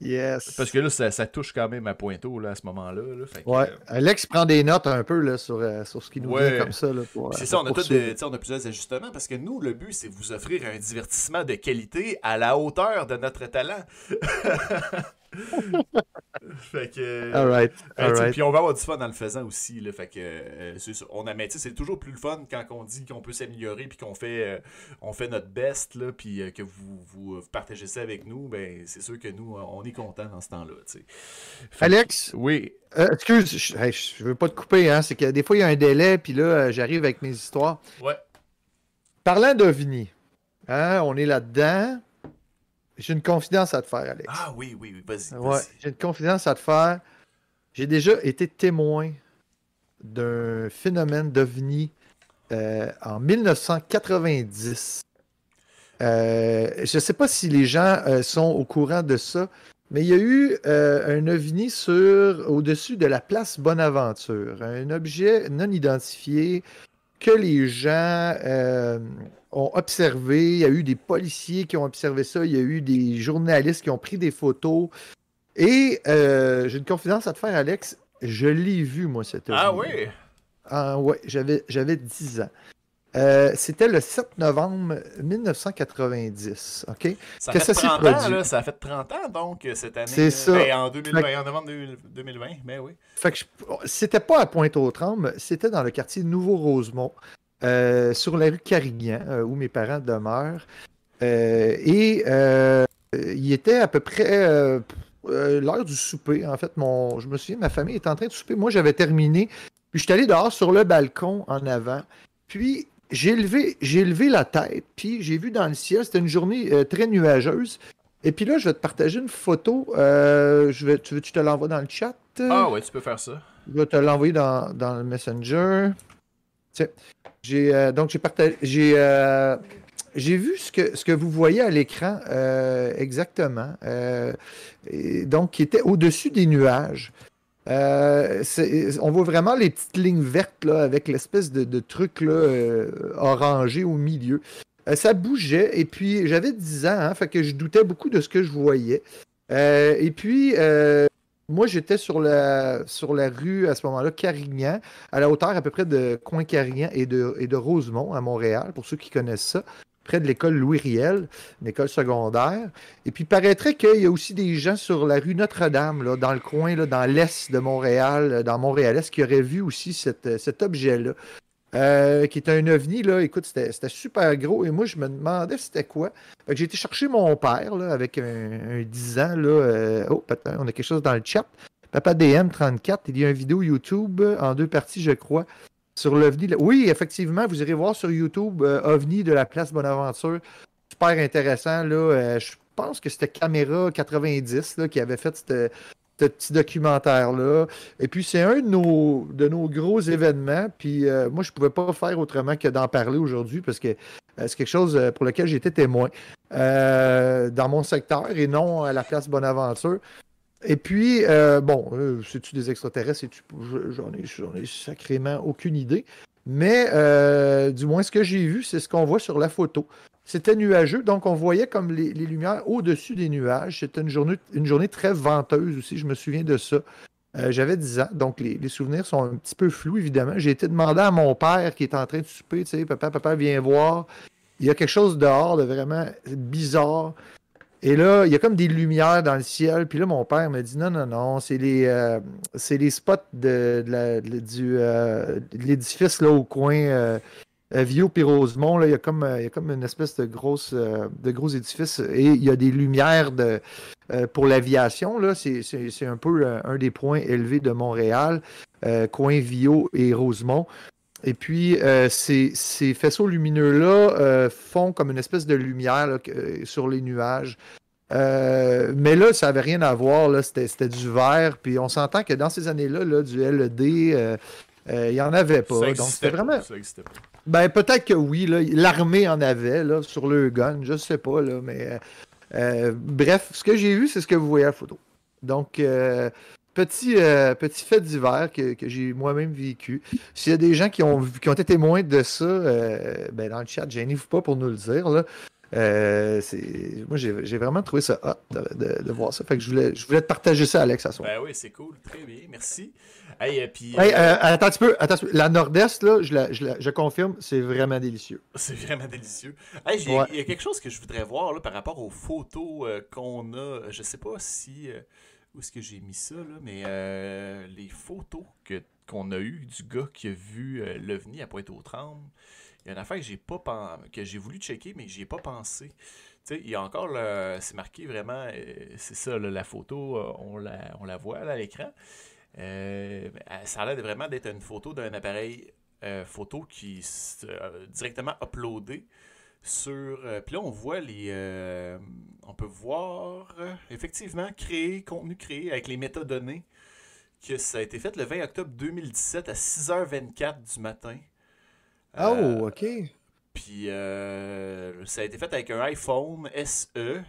Yes. Parce que là, ça, ça touche quand même à Pointeau là, à ce moment-là. là. Fait que, Ouais. euh, Alex prend des notes un peu là, sur, euh, sur ce qui nous Ouais. vient comme ça. C'est euh, ça, on a, sais, on a plusieurs ajustements parce que nous, le but, c'est de vous offrir un divertissement de qualité à la hauteur de notre talent. fait que. All right. Right. Puis on va avoir du fun en le faisant aussi. Là, fait que euh. On a, mais tu sais, c'est toujours plus le fun quand on dit qu'on peut s'améliorer puis qu'on fait, euh, on fait notre best là, puis euh, que vous, vous, partagez ça avec nous. Ben c'est sûr que nous, on est content dans ce temps-là. Alex, Oui. euh, excuse, je, je veux pas te couper, hein, c'est que des fois il y a un délai, puis là j'arrive avec mes histoires. Ouais. Parlant d'OVNI, hein, on est là-dedans. J'ai une confidence à te faire, Alex. Ah oui, oui, oui. Vas-y. Ouais, j'ai une confidence à te faire. J'ai déjà été témoin d'un phénomène d'OVNI euh, en 1990. Euh, je ne sais pas si les gens euh, sont au courant de ça, mais il y a eu un ovni sur au-dessus de la place Bonaventure, un objet non identifié que les gens ont observé. Il y a eu des policiers qui ont observé ça, il y a eu des journalistes qui ont pris des photos. Et euh, j'ai une confidence à te faire, Alex. Je l'ai vu, moi, cet Ah oui? Ah ouais, j'avais, j'avais 10 ans. Euh, c'était le 7 novembre 1990, OK? Ça Que fait ça s'est 30 ans, là, ça fait 30 ans, donc, euh, cette année. C'est là. ça. Ben, en, 2020, Fait en novembre 2020, mais oui. Fait que je- c'était pas à Pointe-aux-Trembles, c'était dans le quartier Nouveau-Rosemont, euh, sur la rue Carignan, euh, où mes parents demeurent. Euh, et il était à peu près l'heure du souper. En fait, mon, je me souviens, ma famille était en train de souper. Moi, j'avais terminé. Puis je suis allé dehors sur le balcon en avant. Puis j'ai levé, j'ai levé la tête. Puis j'ai vu dans le ciel, c'était une journée très nuageuse. Et puis là, je vais te partager une photo. Je vais, tu veux que je te l'envoie dans le chat? Ah ouais, tu peux faire ça. Je vais te l'envoyer dans, dans le Messenger. Tiens. J'ai, euh, donc, j'ai partagé. Euh, j'ai vu ce que, ce que vous voyez à l'écran euh, exactement. Donc, qui était au-dessus des nuages. On voit vraiment les petites lignes vertes là, avec l'espèce de, truc là, orangé au milieu. Ça bougeait et puis j'avais 10 ans, hein, fait que je doutais beaucoup de ce que je voyais. Et puis, moi, j'étais sur la, rue à ce moment-là, Carignan, à la hauteur à peu près de Coin-Carignan et de, et de Rosemont à Montréal, pour ceux qui connaissent ça, près de l'école Louis Riel, une école secondaire. Et puis, paraîtrait qu'il y a aussi des gens sur la rue Notre-Dame, dans le coin, là, dans l'est de Montréal, dans Montréal-Est, qui auraient vu aussi cet objet-là. Euh, qui est un ovni, là, écoute, c'était super gros, et moi, je me demandais c'était quoi. J'ai été chercher mon père, là, avec un, un 10 ans, là, euh, oh, on a quelque chose dans le chat. Papa DM34, il y a une vidéo YouTube euh, en deux parties, je crois, sur l'OVNI. Oui, effectivement, vous irez voir sur YouTube OVNI de la place Bonaventure. Super intéressant, là. Je pense que c'était Caméra 90 là, qui avait fait cette- ce petit documentaire-là. Et puis, c'est un de nos, de nos gros événements. Puis, euh, moi, je ne pouvais pas faire autrement que d'en parler aujourd'hui parce que euh, c'est quelque chose euh, pour lequel j'étais témoin dans mon secteur et non à la place Bonaventure. Et puis, bon, c'est-tu des extraterrestres? J'en ai, ai sacrément aucune idée. Mais du moins, ce que j'ai vu, c'est ce qu'on voit sur la photo. C'était nuageux, donc on voyait comme les, lumières au-dessus des nuages. C'était une journée, une journée très venteuse aussi, je me souviens de ça. Euh, J'avais 10 ans, donc les, souvenirs sont un petit peu flous, évidemment. J'ai été demandé à mon père qui est en train de souper, tu sais, papa, papa, viens voir. Il y a quelque chose dehors de vraiment bizarre. Et là, il y a comme des lumières dans le ciel. Puis là, mon père me dit non, non, non, c'est les, euh, les spots euh, de l'édifice là au coin, Vio puis Rosemont, là, il, y a comme, euh, il y a comme une espèce de, grosse, euh, de gros édifice et il y a des lumières de, euh, pour l'aviation. C'est un peu euh, un des points élevés de Montréal, euh, coin Vio et Rosemont. Et puis, euh, ces, ces faisceaux lumineux-là euh, font comme une espèce de lumière euh, sur les nuages. Euh, mais là, ça n'avait rien à voir. C'était c'était du vert. Puis on s'entend que dans ces années-là, là, du LED, euh, euh, il n'y en avait pas. Donc, c'était vraiment. ça pas. Ben, peut-être que oui. L'armée en avait là, sur le gun. Je sais pas. Là, mais euh, euh, bref, ce que j'ai vu, c'est ce que vous voyez à la photo. Donc, euh, petit, euh, petit fait divers que, que j'ai moi-même vécu. S'il y a des gens qui ont, qui ont été témoins de ça, euh, ben, dans le chat, gênez-vous pas pour nous le dire. Là. Euh, moi, j'ai vraiment trouvé ça hot de, de- de voir ça. Fait que je voulais, je voulais te partager ça, Alex, à soir. Ben oui, c'est cool. Très bien. Merci. Hey, euh, puis, Hey, euh, attends un petit peu, attends un petit peu. La Nord-Est, là, je, la- je la- je confirme, c'est vraiment délicieux. C'est vraiment délicieux. Hey, Ouais. Il y a quelque chose que je voudrais voir là, par rapport aux photos qu'on a. Je sais pas si. où est-ce que j'ai mis ça, là, mais les photos qu'on a eues du gars qui a vu l'OVNI à Pointe-aux-Trembles, il y a une affaire que j'ai pas que j'ai voulu checker, mais j'y ai pas pensé. Tu sais, il y a encore c'est marqué vraiment, euh, c'est ça, la photo, euh, on la, on la voit à l'écran. Euh, ça a l'air vraiment d'être une photo d'un appareil photo qui est directement uploadé sur. Puis là, on voit les. on peut voir effectivement créer, contenu créé avec les métadonnées. Que ça a été fait le 20 octobre 2017 à 6h24 du matin. Oh, Euh, ok. Puis euh, ça a été fait avec un iPhone SE.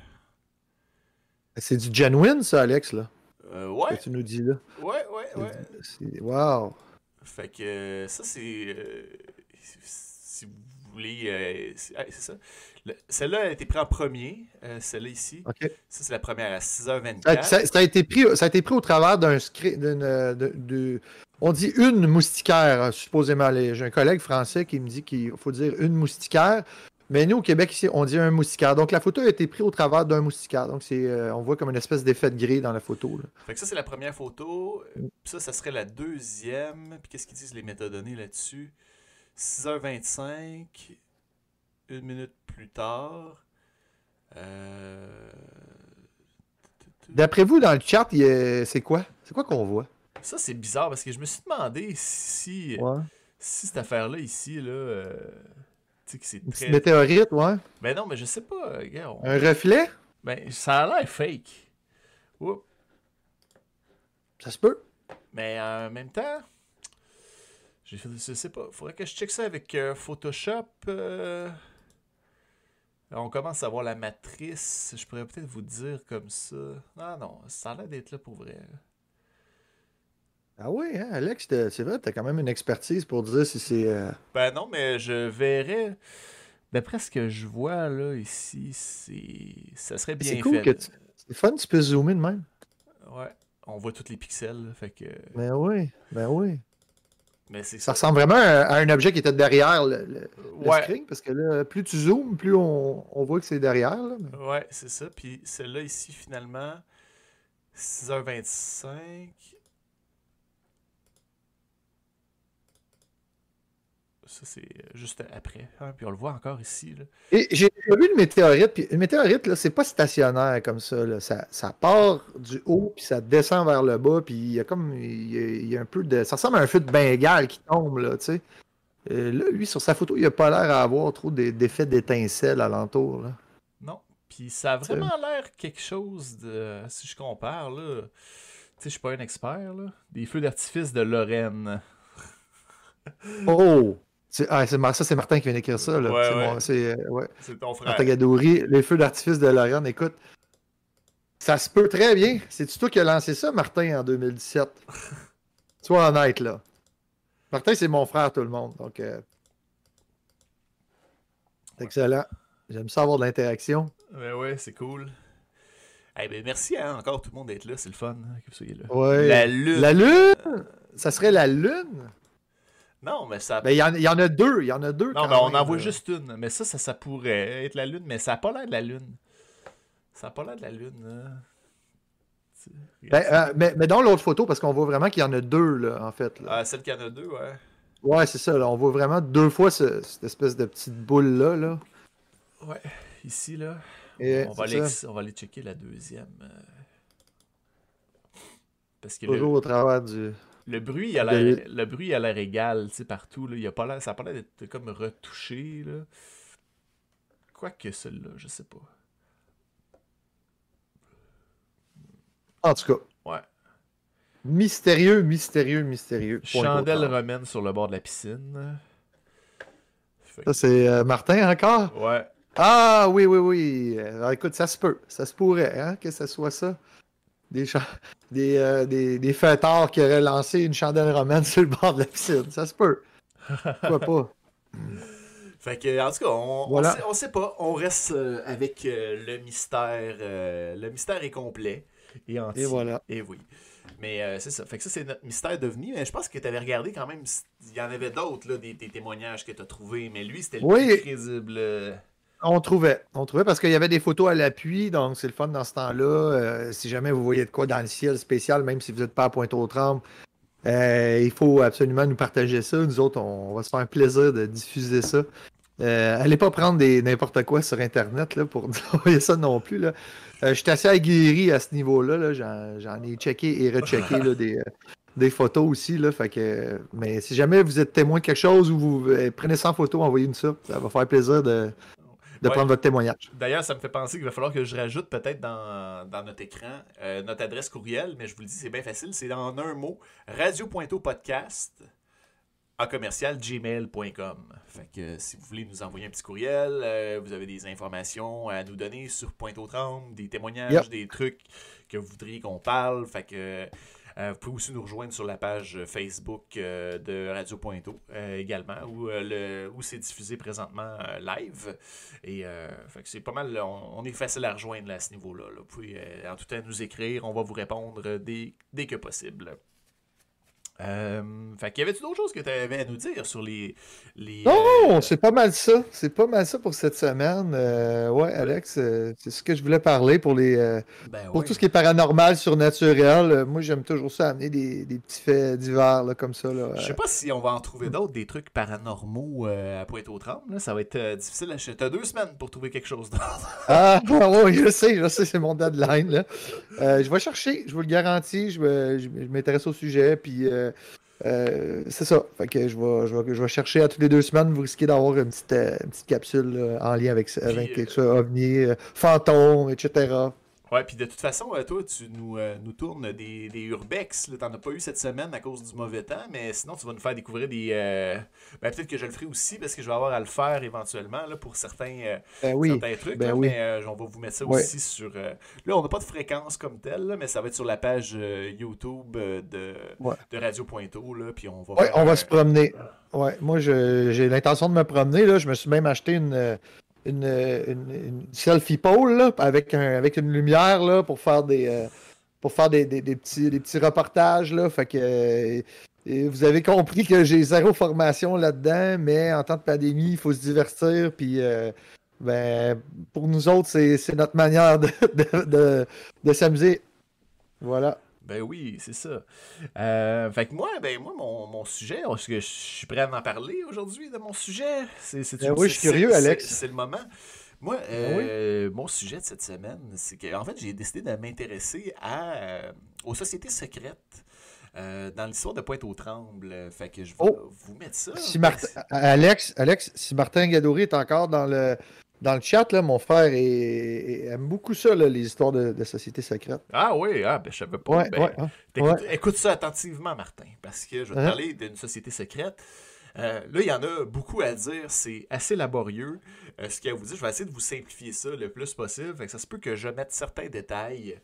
C'est du genuine, ça, Alex, là, Euh, que ouais, tu nous dis là. ouais, ouais, ouais. Wow. Fait que euh, ça, c'est. euh, si vous voulez. euh, c'est ah, c'est ça. Le- Celle-là a été prise en premier. euh, Celle-là ici. Ça, c'est la première à Ça, 6h24. ça- ça a été pris, ça a été pris au travers d'un script. d'une, euh, on dit une moustiquaire, supposément. J'ai un collègue français qui me dit qu'il faut dire une moustiquaire. Mais nous, au Québec, ici, on dit un moustiquaire. Donc, la photo a été prise au travers d'un moustiquaire. Donc, c'est, euh, on voit comme une espèce d'effet de gris dans la photo. là. Fait que ça, c'est la première photo. Puis ça, ça serait la deuxième. Puis qu'est-ce qu'ils disent les métadonnées là-dessus? 6h25. Une minute plus tard. Euh... D'après vous, dans le chat, c'est quoi? C'est quoi qu'on voit? Ça, c'est bizarre parce que je me suis demandé si, Ouais. si cette affaire-là ici, là. euh, Tu sais que c'est très. météorite, ouais. Ben non, mais je sais pas, gars. on- Un reflet? Ben, ça a l'air fake. Oups. Ça se peut. Mais en même temps, j'ai fait, je sais pas, faudrait que je check ça avec euh, Photoshop. euh. On commence à voir la matrice. Je pourrais peut-être vous dire comme ça. Ah non, ça a l'air d'être là pour vrai. Ah oui, hein, Alex, t'as- c'est vrai, tu as quand même une expertise pour dire si c'est. euh, Ben non, mais je verrais. D'après ce que je vois là ici, c'est. Ça serait bien C'est cool fait. que tu- C'est fun, tu peux zoomer de même. Ouais. On voit tous les pixels, là, fait que. Ben oui, ben oui. Mais c'est Ça ressemble vraiment à un objet qui était derrière le, le- le Ouais. screen, parce que là, plus tu zoomes, plus on, on voit que c'est derrière. là, mais- Ouais, c'est ça. Puis celle-là ici, finalement, 6h25. Ça, c'est euh, juste après. hein, puis on le voit encore ici. Là. Et j'ai vu une météorite, puis une météorite, là, c'est pas stationnaire comme ça, là. Ça, ça part du haut, puis ça descend vers le bas, puis il y a comme, il y a, il y a un peu de, ça ressemble à un feu de Bengale qui tombe, là, tu sais. Euh, là, lui, sur sa photo, il a pas l'air à avoir trop d'e- d'effets d'étincelles alentour, là. Non. Puis ça a vraiment l'air quelque chose de. Si je compare, là. Tu sais, je suis pas un expert, là. Des feux d'artifice de Lorraine. Oh! C'est- Ah, c'est ça, c'est Martin qui vient d'écrire ça, là. Ouais, C'est ouais. mon- c'est, euh, ouais. C'est ton frère. Gadouri, les feux d'artifice de Lorraine, écoute. Ça se peut très bien. C'est-tu toi qui as lancé ça, Martin, en 2017? Sois honnête, là. Martin, c'est mon frère, tout le monde. Donc, euh, c'est excellent. J'aime ça avoir de l'interaction. Ouais, ouais, c'est cool. Eh ben, merci hein, encore tout le monde d'être là, c'est le fun hein, que vous soyez là. Ouais. La lune. La Lune? Ça serait la Lune? Non, mais ça. Ben, il y, y en a deux. Il y en a deux. non, mais on en voit juste une. Mais ça, ça, ça pourrait être la lune, mais ça n'a pas l'air de la lune. Ça n'a pas l'air de la lune. hein. Ben, euh, mais, mais dans l'autre photo, parce qu'on voit vraiment qu'il y en a deux, là, en fait. là. Ah, celle qui en a deux, ouais. Ouais, c'est ça. Là. On voit vraiment deux fois ce- cette espèce de petite boule-là. Là. Ouais, ici, là. Et on, va aller, on va aller checker la deuxième. euh. Parce que Toujours le, au travers du. Le bruit a de- l'air le bruit a l'air égal, tu sais, partout. Là. Il a pas l'air, ça a pas l'air d'être comme retouché. Là. Quoique celui-là, je sais pas. En tout cas, Ouais. mystérieux, mystérieux, mystérieux. Point Chandelle romaine sur le bord de la piscine. Fait Ça, c'est euh, Martin encore? ouais. Ah oui, oui, oui. Euh, écoute, ça se peut. Ça se pourrait, hein, que ce soit ça. Des, cha- des, euh, des, des fêtards qui auraient lancé une chandelle romaine sur le bord de la piscine. Ça se peut. Pourquoi pas? Fait que, en tout cas, on, on Voilà. sait, on sait pas. On reste euh, avec euh, le mystère. euh, le mystère est complet et entier. Et voilà. Et oui. Mais euh, c'est ça. Fait que ça, c'est notre mystère devenu. Mais je pense que tu avais regardé quand même. Il y en avait d'autres, là, des, des témoignages que tu as trouvés. Mais lui, c'était le Oui. plus crédible. On trouvait. On trouvait parce qu'il y avait des photos à l'appui, donc c'est le fun dans ce temps-là. Euh, si jamais vous voyez de quoi dans le ciel spécial, même si vous n'êtes pas à Pointe-aux-Trembles, euh, il faut absolument nous partager ça. Nous autres, on, va se faire un plaisir de diffuser ça. Euh, allez pas prendre n'importe quoi sur Internet là, pour envoyer ça non plus. Là. Je suis assez aguerri à ce niveau-là. là. J'en, ai checké et rechecké des, photos aussi. Là, fait que, mais si jamais vous êtes témoin de quelque chose ou vous prenez ça en photo, envoyez-nous ça. Ça va faire plaisir de, de Ouais. prendre votre témoignage. D'ailleurs, ça me fait penser qu'il va falloir que je rajoute peut-être dans, dans notre écran euh, notre adresse courriel. Mais je vous le dis, c'est bien facile. C'est en un mot radio.podcast en commercial gmail.com. Fait que si vous voulez nous envoyer un petit courriel, euh, vous avez des informations à nous donner sur Pointe-aux-Trembles, des témoignages, Yep. des trucs que vous voudriez qu'on parle. Fait que euh, vous pouvez aussi nous rejoindre sur la page Facebook euh, de Radio euh, également, où, euh, le, où c'est diffusé présentement euh, live. Et euh, c'est pas mal, on, est facile à rejoindre à ce niveau-là. là. Vous pouvez euh, en tout temps nous écrire, on va vous répondre euh, dès, dès que possible. Euh, fait qu'il y avait-tu d'autres choses que tu avais à nous dire sur les. les Non, euh, c'est pas mal ça. C'est pas mal ça pour cette semaine. Euh, ouais, Alex, c'est ce que je voulais parler pour les ben pour ouais. tout ce qui est paranormal, surnaturel. Moi, j'aime toujours ça amener des, des petits faits divers là, comme ça. Là. Je sais pas si on va en trouver d'autres, des trucs paranormaux à Pointe-aux-Trembles. Ça va être difficile à. T'as deux semaines pour trouver quelque chose d'autre. Ah, oui, je sais, je sais, c'est mon deadline. Là. Je vais chercher, je vous le garantis. Je, je m'intéresse au sujet, puis euh, euh, c'est ça. Fait que je vais, je, vais, je vais chercher à toutes les deux semaines. Vous risquez d'avoir une petite, euh, une petite capsule en lien avec, ça- avec quelque chose, ovni, fantôme, etc. Ouais, puis de toute façon, euh, toi, tu nous, euh, nous tournes des, des urbex. T'en as pas eu cette semaine à cause du mauvais temps, mais sinon, tu vas nous faire découvrir des. euh, Ben, peut-être que je le ferai aussi parce que je vais avoir à le faire éventuellement là, pour certains, euh, Ben oui. certains trucs. ben là, oui. Mais on va vous mettre ça Ouais. aussi sur. Là, on n'a pas de fréquence comme telle, là, mais ça va être sur la page YouTube de, Ouais. de Radio Pointeau. Là, puis on va Ouais, faire on va se promener. Ouais, moi, j'ai l'intention de me promener. Là. Je me suis même acheté une, une, selfie pole avec, avec une lumière là, pour faire des, euh, pour faire des, des- petits, des petits reportages. Là. Fait que, euh, vous avez compris que j'ai zéro formation là-dedans, mais en temps de pandémie, il faut se divertir. Puis, euh, ben, pour nous autres, c'est notre manière de, de- de s'amuser. Voilà. Ben oui, c'est ça. Euh, fait que moi, ben moi, mon, mon sujet, est-ce que je suis prêt à en parler aujourd'hui de mon sujet? C'est, c'est, Ben oui, je suis curieux, Alex. C'est, le moment. Moi, Ben euh, mon sujet de cette semaine, c'est que en fait, j'ai décidé de m'intéresser à, euh, aux sociétés secrètes. euh, dans l'histoire de Pointe-aux-Trembles. Fait que je vais Oh! vous mettre ça. Si Martin, Alex, Alex, si Martin Gadouri est encore dans le, dans le chat, là, mon frère est- aime beaucoup ça, là, les histoires de, de sociétés secrètes. Ah oui, ah, ben, je savais pas. Ouais, Ben, ouais, hein. Ouais. Écoute ça attentivement, Martin, parce que je vais te Hein? parler d'une société secrète. Euh, là, il y en a beaucoup à dire, c'est assez laborieux. Euh, ce qu'il y a à vous dire, je vais essayer de vous simplifier ça le plus possible. Fait que ça se peut que je mette certains détails,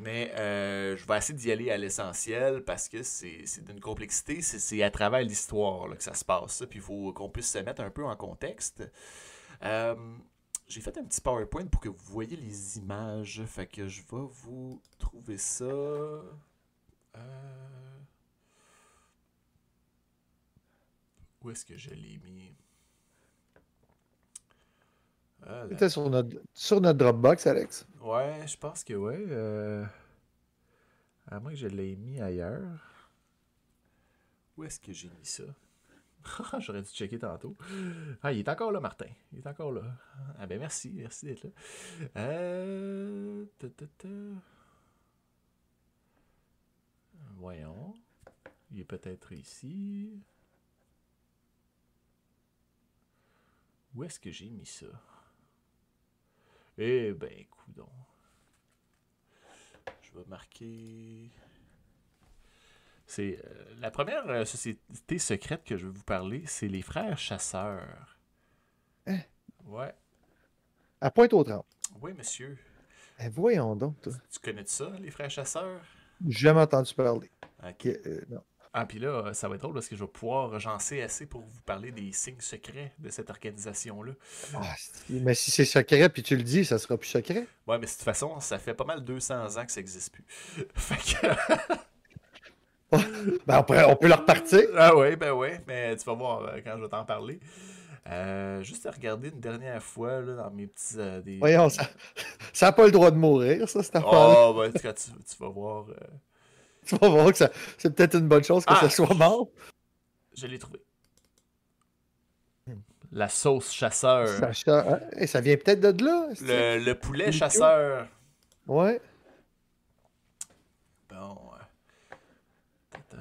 mais euh, je vais essayer d'y aller à l'essentiel parce que c'est d'une complexité, c'est- à travers l'histoire que ça se passe. Puis il faut qu'on puisse se mettre un peu en contexte. Euh, j'ai fait un petit PowerPoint pour que vous voyez les images. Fait que je vais vous trouver ça. Euh, Où est-ce que je l'ai mis? Ah. C'était sur notre, sur notre Dropbox, Alex. Ouais, je pense que ouais. euh, À moins que je l'ai mis ailleurs. Où est-ce que j'ai mis ça? J'aurais dû checker tantôt. Ah, il est encore là, Martin. Il est encore là. Ah ben merci, merci d'être là. Euh... Voyons. Il est peut-être ici. Où est-ce que j'ai mis ça? Eh ben, coudon. Je vais marquer. C'est euh, la première euh, société secrète que je vais vous parler, c'est les frères chasseurs. Hein? Ouais. À Pointe-aux-Trembles. Oui, monsieur. Eh, voyons donc, toi. Tu connais ça, les frères chasseurs? Jamais entendu parler. Ok. Euh, non. Ah, puis là, ça va être drôle parce que je vais pouvoir, j'en sais assez pour vous parler des signes secrets de cette organisation-là. Ah, mais si c'est secret puis tu le dis, ça sera plus secret. Ouais, mais de toute façon, ça fait pas mal 200 ans que ça n'existe plus. fait que. Ben, on, pourrait- on peut le repartir. Ah ouais, ben ouais, mais tu vas voir euh, quand je vais t'en parler. Euh, juste à regarder une dernière fois là, dans mes petits. euh, des... Voyons, ça n'a pas le droit de mourir, ça, cette affaire-là. Oh, ben, quand tu, tu vas voir. euh, Tu vas voir que ça- c'est peut-être une bonne chose que Ah! ça soit mort. Je l'ai trouvé. La sauce chasseur. Ça, cha- hein? Eh, ça vient peut-être de là. Le, le poulet Le chasseur. Ouais. Bon. euh, Tata.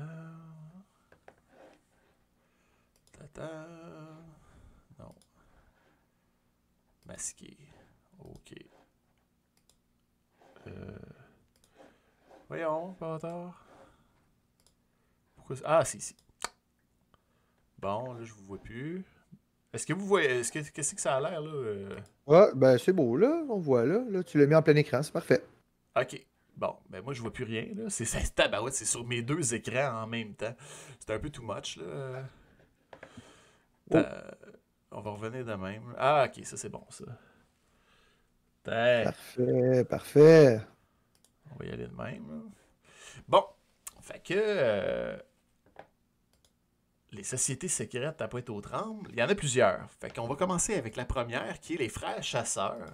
Non. Masqué. Ok. Euh... Voyons, pas tard. Pourquoi Ah, si, si. Bon, là, je vous vois plus. Est-ce que vous voyez. Est-ce que qu'est-ce que ça a l'air là? euh? Ouais, ben c'est beau, là. On voit là. Là, tu l'as mis en plein écran, c'est parfait. Ok. Bon, ben moi je vois plus rien là. C'est c'est tabarouette, c'est sur mes deux écrans en même temps. C'est un peu too much là. On va revenir de même. Ah ok, ça c'est bon ça. Parfait, parfait. On va y aller de même. Bon, fait que euh, les sociétés secrètes à Pointe-aux-Trembles, il y en a plusieurs. Fait qu'on va commencer avec la première qui est les frères chasseurs.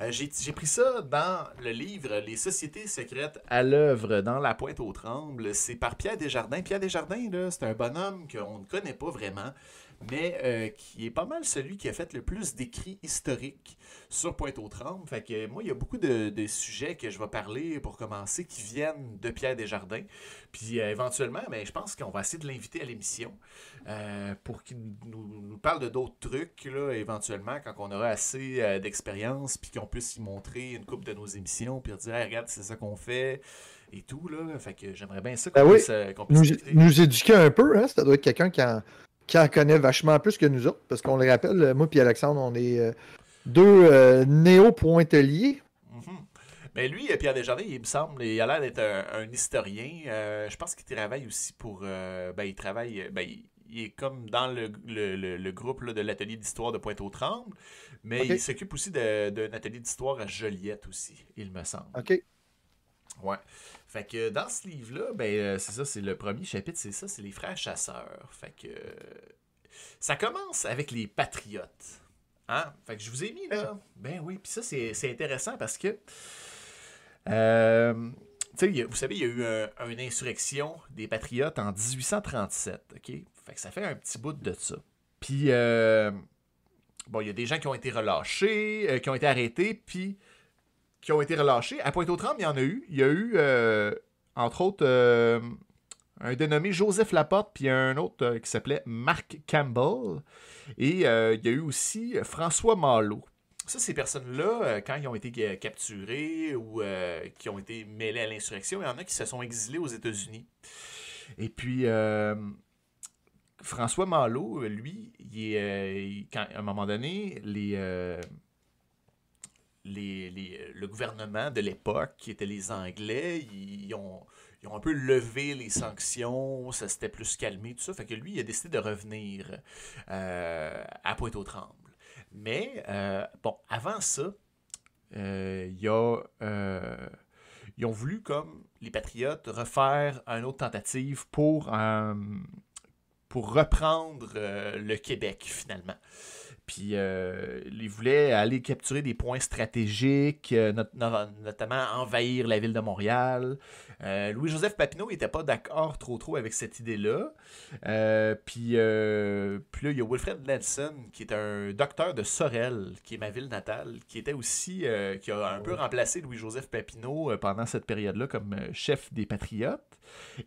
Euh, J'ai pris ça dans le livre Les sociétés secrètes à l'œuvre dans la pointe aux trembles. C'est par Pierre Desjardins. Pierre Desjardins, c'est un bonhomme qu'on ne connaît pas vraiment, mais euh, qui est pas mal celui qui a fait le plus d'écrits historiques sur pointe aux trembles. Fait que moi, il y a beaucoup de, de sujets que je vais parler pour commencer qui viennent de Pierre Desjardins. Puis euh, éventuellement, ben, je pense qu'on va essayer de l'inviter à l'émission euh, pour qu'il nous, nous parle de d'autres trucs, là, éventuellement, quand on aura assez d'expérience, puis qu'on puisse y montrer une coupe de nos émissions, puis dire, Hey, regarde, c'est ça qu'on fait, et tout, là. Fait que j'aimerais bien ça qu'on Ben oui. puisse, qu'on puisse Nous, discuter. nous éduquer un peu, hein. Ça doit être quelqu'un qui en, qui en connaît vachement plus que nous autres. Parce qu'on le rappelle, euh, moi et Alexandre, on est euh, deux euh, néo-pointeliers. Mhm. Mais lui, Pierre Desjardins, il me semble, il a l'air d'être un, un historien. Euh, je pense qu'il travaille aussi pour. euh, ben, il travaille. Ben, il, il est comme dans le, le- le- le groupe là, de l'atelier d'histoire de Pointe-aux-Trembles, mais il s'occupe aussi d'un atelier d'histoire à Joliette aussi, il me semble. OK. Ouais. Fait que dans ce livre-là, ben, euh, c'est ça, c'est le premier chapitre, c'est ça, c'est les frères chasseurs. Fait que. euh, ça commence avec les patriotes. Hein? Fait que je vous ai mis là. Ben oui, puis ça, c'est intéressant parce que. euh, a- vous savez, il y a eu un- une insurrection des patriotes en 1837, OK? Fait que ça fait un petit bout de ça. Puis, euh, bon, il y a des gens qui ont été relâchés, euh, qui ont été arrêtés, puis qui ont été relâchés. À Pointe-aux-Trembles, il y en a eu. Il y a eu, euh, entre autres, euh, un dénommé Joseph Laporte, puis un autre euh, qui s'appelait Mark Campbell. Et il y a eu aussi François Malo. Ça, ces personnes-là, quand ils ont été capturés ou qui ont été mêlés à l'insurrection, il y en a qui se sont exilés aux États-Unis. Et puis, François Malo, lui, il quand, à un moment donné, les, les, les- le gouvernement de l'époque, qui étaient les Anglais, ils, ont, ils ont un peu levé les sanctions, ça s'était plus calmé, tout ça. Fait que lui, il a décidé de revenir euh, à Pointe-aux-Trembles. Mais, euh, bon, avant ça, euh, il y a, euh, ils ont voulu, comme les Patriotes, refaire une autre tentative pour, euh, pour reprendre euh, le Québec, finalement. Puis euh, il voulait aller capturer des points stratégiques, euh, not- no- notamment envahir la ville de Montréal. Euh, Louis-Joseph Papineau n'était pas d'accord trop trop avec cette idée-là. Euh, puis, euh, puis là, il y a Wilfred Nelson, qui est un docteur de Sorel, qui est ma ville natale, qui était aussi, qui a un peu remplacé Louis-Joseph Papineau pendant cette période-là comme chef des Patriotes.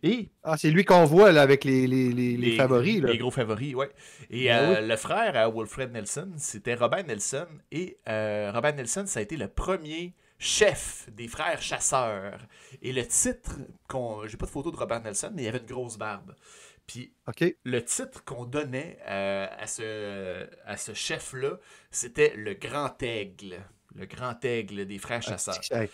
Et Ah, c'est lui qu'on voit là, avec les, les, les, les favoris. Là. les gros favoris, ouais. Et Ben euh, le frère à Wilfred Nelson, c'était Robert Nelson. Et Robert Nelson, ça a été le premier chef des frères chasseurs. Et le titre, qu'on, j'ai pas de photo de Robert Nelson, mais il avait une grosse barbe. Puis OK. le titre qu'on donnait euh, à ce, à ce chef-là, c'était le Grand Aigle. Le Grand Aigle des frères chasseurs. Hey.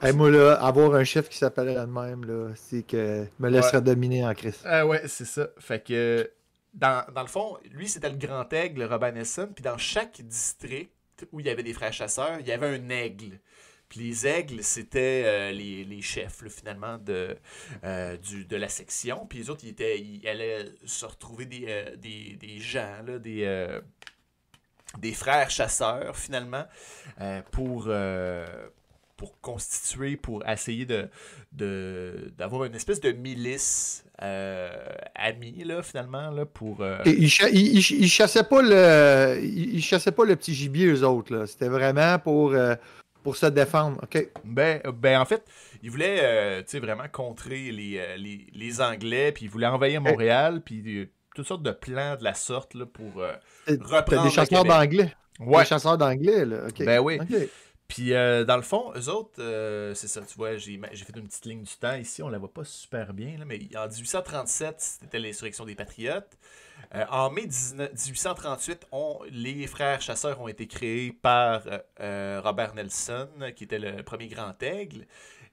Hey, moi, là, avoir un chef qui s'appellerait de même, là, c'est que me laisserait dominer en Christ. Ah ouais, c'est ça. Fait que, dans, dans le fond, lui, c'était le grand aigle, Robert Nelson. Puis dans chaque district où il y avait des frères chasseurs, il y avait un aigle. Puis les aigles, c'était euh, les, les chefs, finalement, de, euh, du, de la section. Puis les autres, ils, étaient, ils allaient se retrouver des, euh, des, des gens, là, des, des frères chasseurs, finalement, pour, pour constituer, pour essayer d'avoir une espèce de milice euh, amie, là, finalement, là, pour... ils, ils- ils- chassaient pas le, ils, chassaient pas le petit gibier, eux autres. là. C'était vraiment pour, pour se défendre. OK? Ben, ben en fait, il voulait euh, vraiment contrer les, euh, les, les Anglais, puis il voulait envahir Montréal, puis euh, toutes sortes de plans de la sorte là, pour euh, reprendre des chasseurs d'anglais. Ouais. Des chasseurs d'anglais, là. Ben oui. Puis euh, dans le fond, eux autres, euh, c'est ça, tu vois, j'ai j'ai fait une petite ligne du temps ici, on la voit pas super bien, là, mais en 1837, c'était l'insurrection des Patriotes. Euh, en mai 19 1838, on- les frères chasseurs ont été créés par euh, euh, Robert Nelson, qui était le premier grand aigle.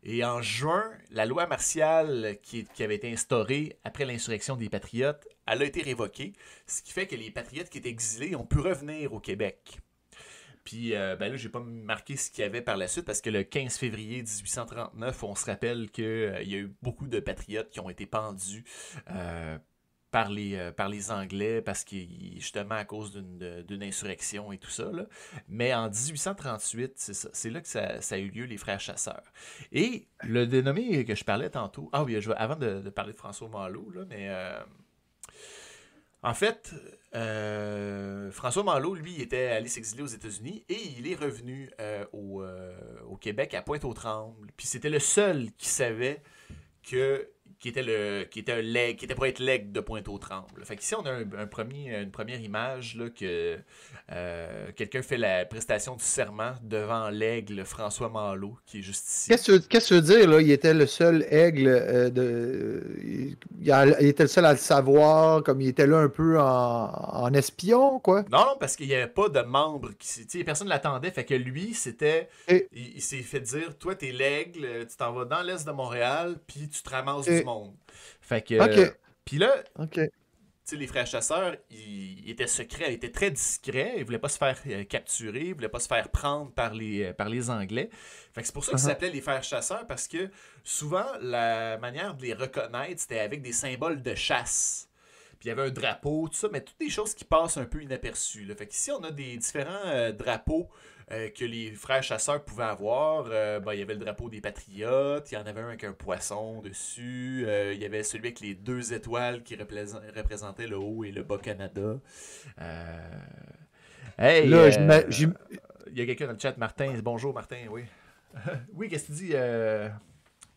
Et en juin, la loi martiale qui, avait été instaurée après l'insurrection des Patriotes, elle a été révoquée, ce qui fait que les Patriotes qui étaient exilés ont pu revenir au Québec. Puis euh, ben là, j'ai pas marqué ce qu'il y avait par la suite parce que le 15 février 1839, on se rappelle qu'il y a eu beaucoup de patriotes qui ont été pendus euh, par, les, euh, par les Anglais parce que justement à cause d'une insurrection et tout ça. là. Mais en 1838, c'est là que ça, ça a eu lieu, les frères chasseurs. Et le dénommé que je parlais tantôt, ah oui, je vais- avant de, parler de François Malo, là, mais euh, en fait, euh, François Malo, lui, était allé s'exiler aux États-Unis et il est revenu au, au Québec, à Pointe-aux-Trembles. Puis c'était le seul qui savait que qui était le qui était un leg, qui était pour être leg de Pointe-aux-Trembles. Fait qu'ici on a un, un premier, une première image là, que euh, quelqu'un fait la prestation du serment devant l'aigle François Malo, qui est juste ici. Qu'est-ce que tu- veux dire, là? Il était le seul aigle euh, de. Il, était le seul à le savoir, comme il était là un peu en, en espion, quoi? Non, non, parce qu'il n'y avait pas de membre. Qui, s- tu sais, personne ne l'attendait. Fait que lui, c'était. Et- Il, il s'est fait dire Toi, t'es l'aigle, tu t'en vas dans l'est de Montréal, puis tu te ramasses Et- du monde. Fait que. Ok. euh, Puis là, OK. tu sais, les frères chasseurs, ils, ils étaient secrets, ils étaient très discrets, ils voulaient pas se faire euh, capturer, ils voulaient pas se faire prendre par les, euh, par les Anglais. Fait que c'est pour ça qu'ils Uh-huh. s'appelaient les frères chasseurs, parce que souvent, la manière de les reconnaître, c'était avec des symboles de chasse. Puis il y avait un drapeau, tout ça, mais toutes des choses qui passent un peu inaperçues. là. Fait qu'ici, on a des différents euh, drapeaux euh, que les frères chasseurs pouvaient avoir. Euh, ben, il y avait le drapeau des Patriotes, il y en avait un avec un poisson dessus, euh, il y avait celui avec les deux étoiles qui représent- représentaient le haut et le bas Canada. Hey, Là, il y a quelqu'un dans le chat, Martin. Bonjour, Martin, oui. oui, qu'est-ce que tu dis,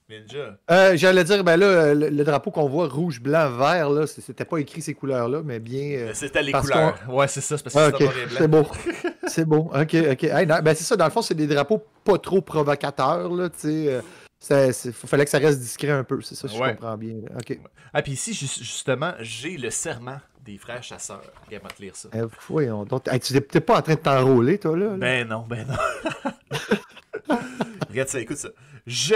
Ninja? Euh, J'allais dire, ben là, le, le drapeau qu'on voit rouge, blanc, vert, là, c'était pas écrit ces couleurs-là, mais bien. euh, C'était les couleurs. Ouais, c'est ça, c'est parce que Ah, c'est ok, noir et blanc. c'est beau. c'est beau. Ok, ok. Hey, non, ben c'est ça, dans le fond, c'est des drapeaux pas trop provocateurs, là, tu sais. euh, c'est- fallait que ça reste discret un peu, c'est ça, si Ouais. je comprends bien. là. Ok. Ah, puis ici, ju- justement, j'ai le serment des frères chasseurs. Regarde, moi te lire ça. Eh, voyons donc. Hey, tu n'es peut-être pas en train de t'enrôler, toi, là. là? Ben non, ben non. Regarde ça, écoute ça. Je.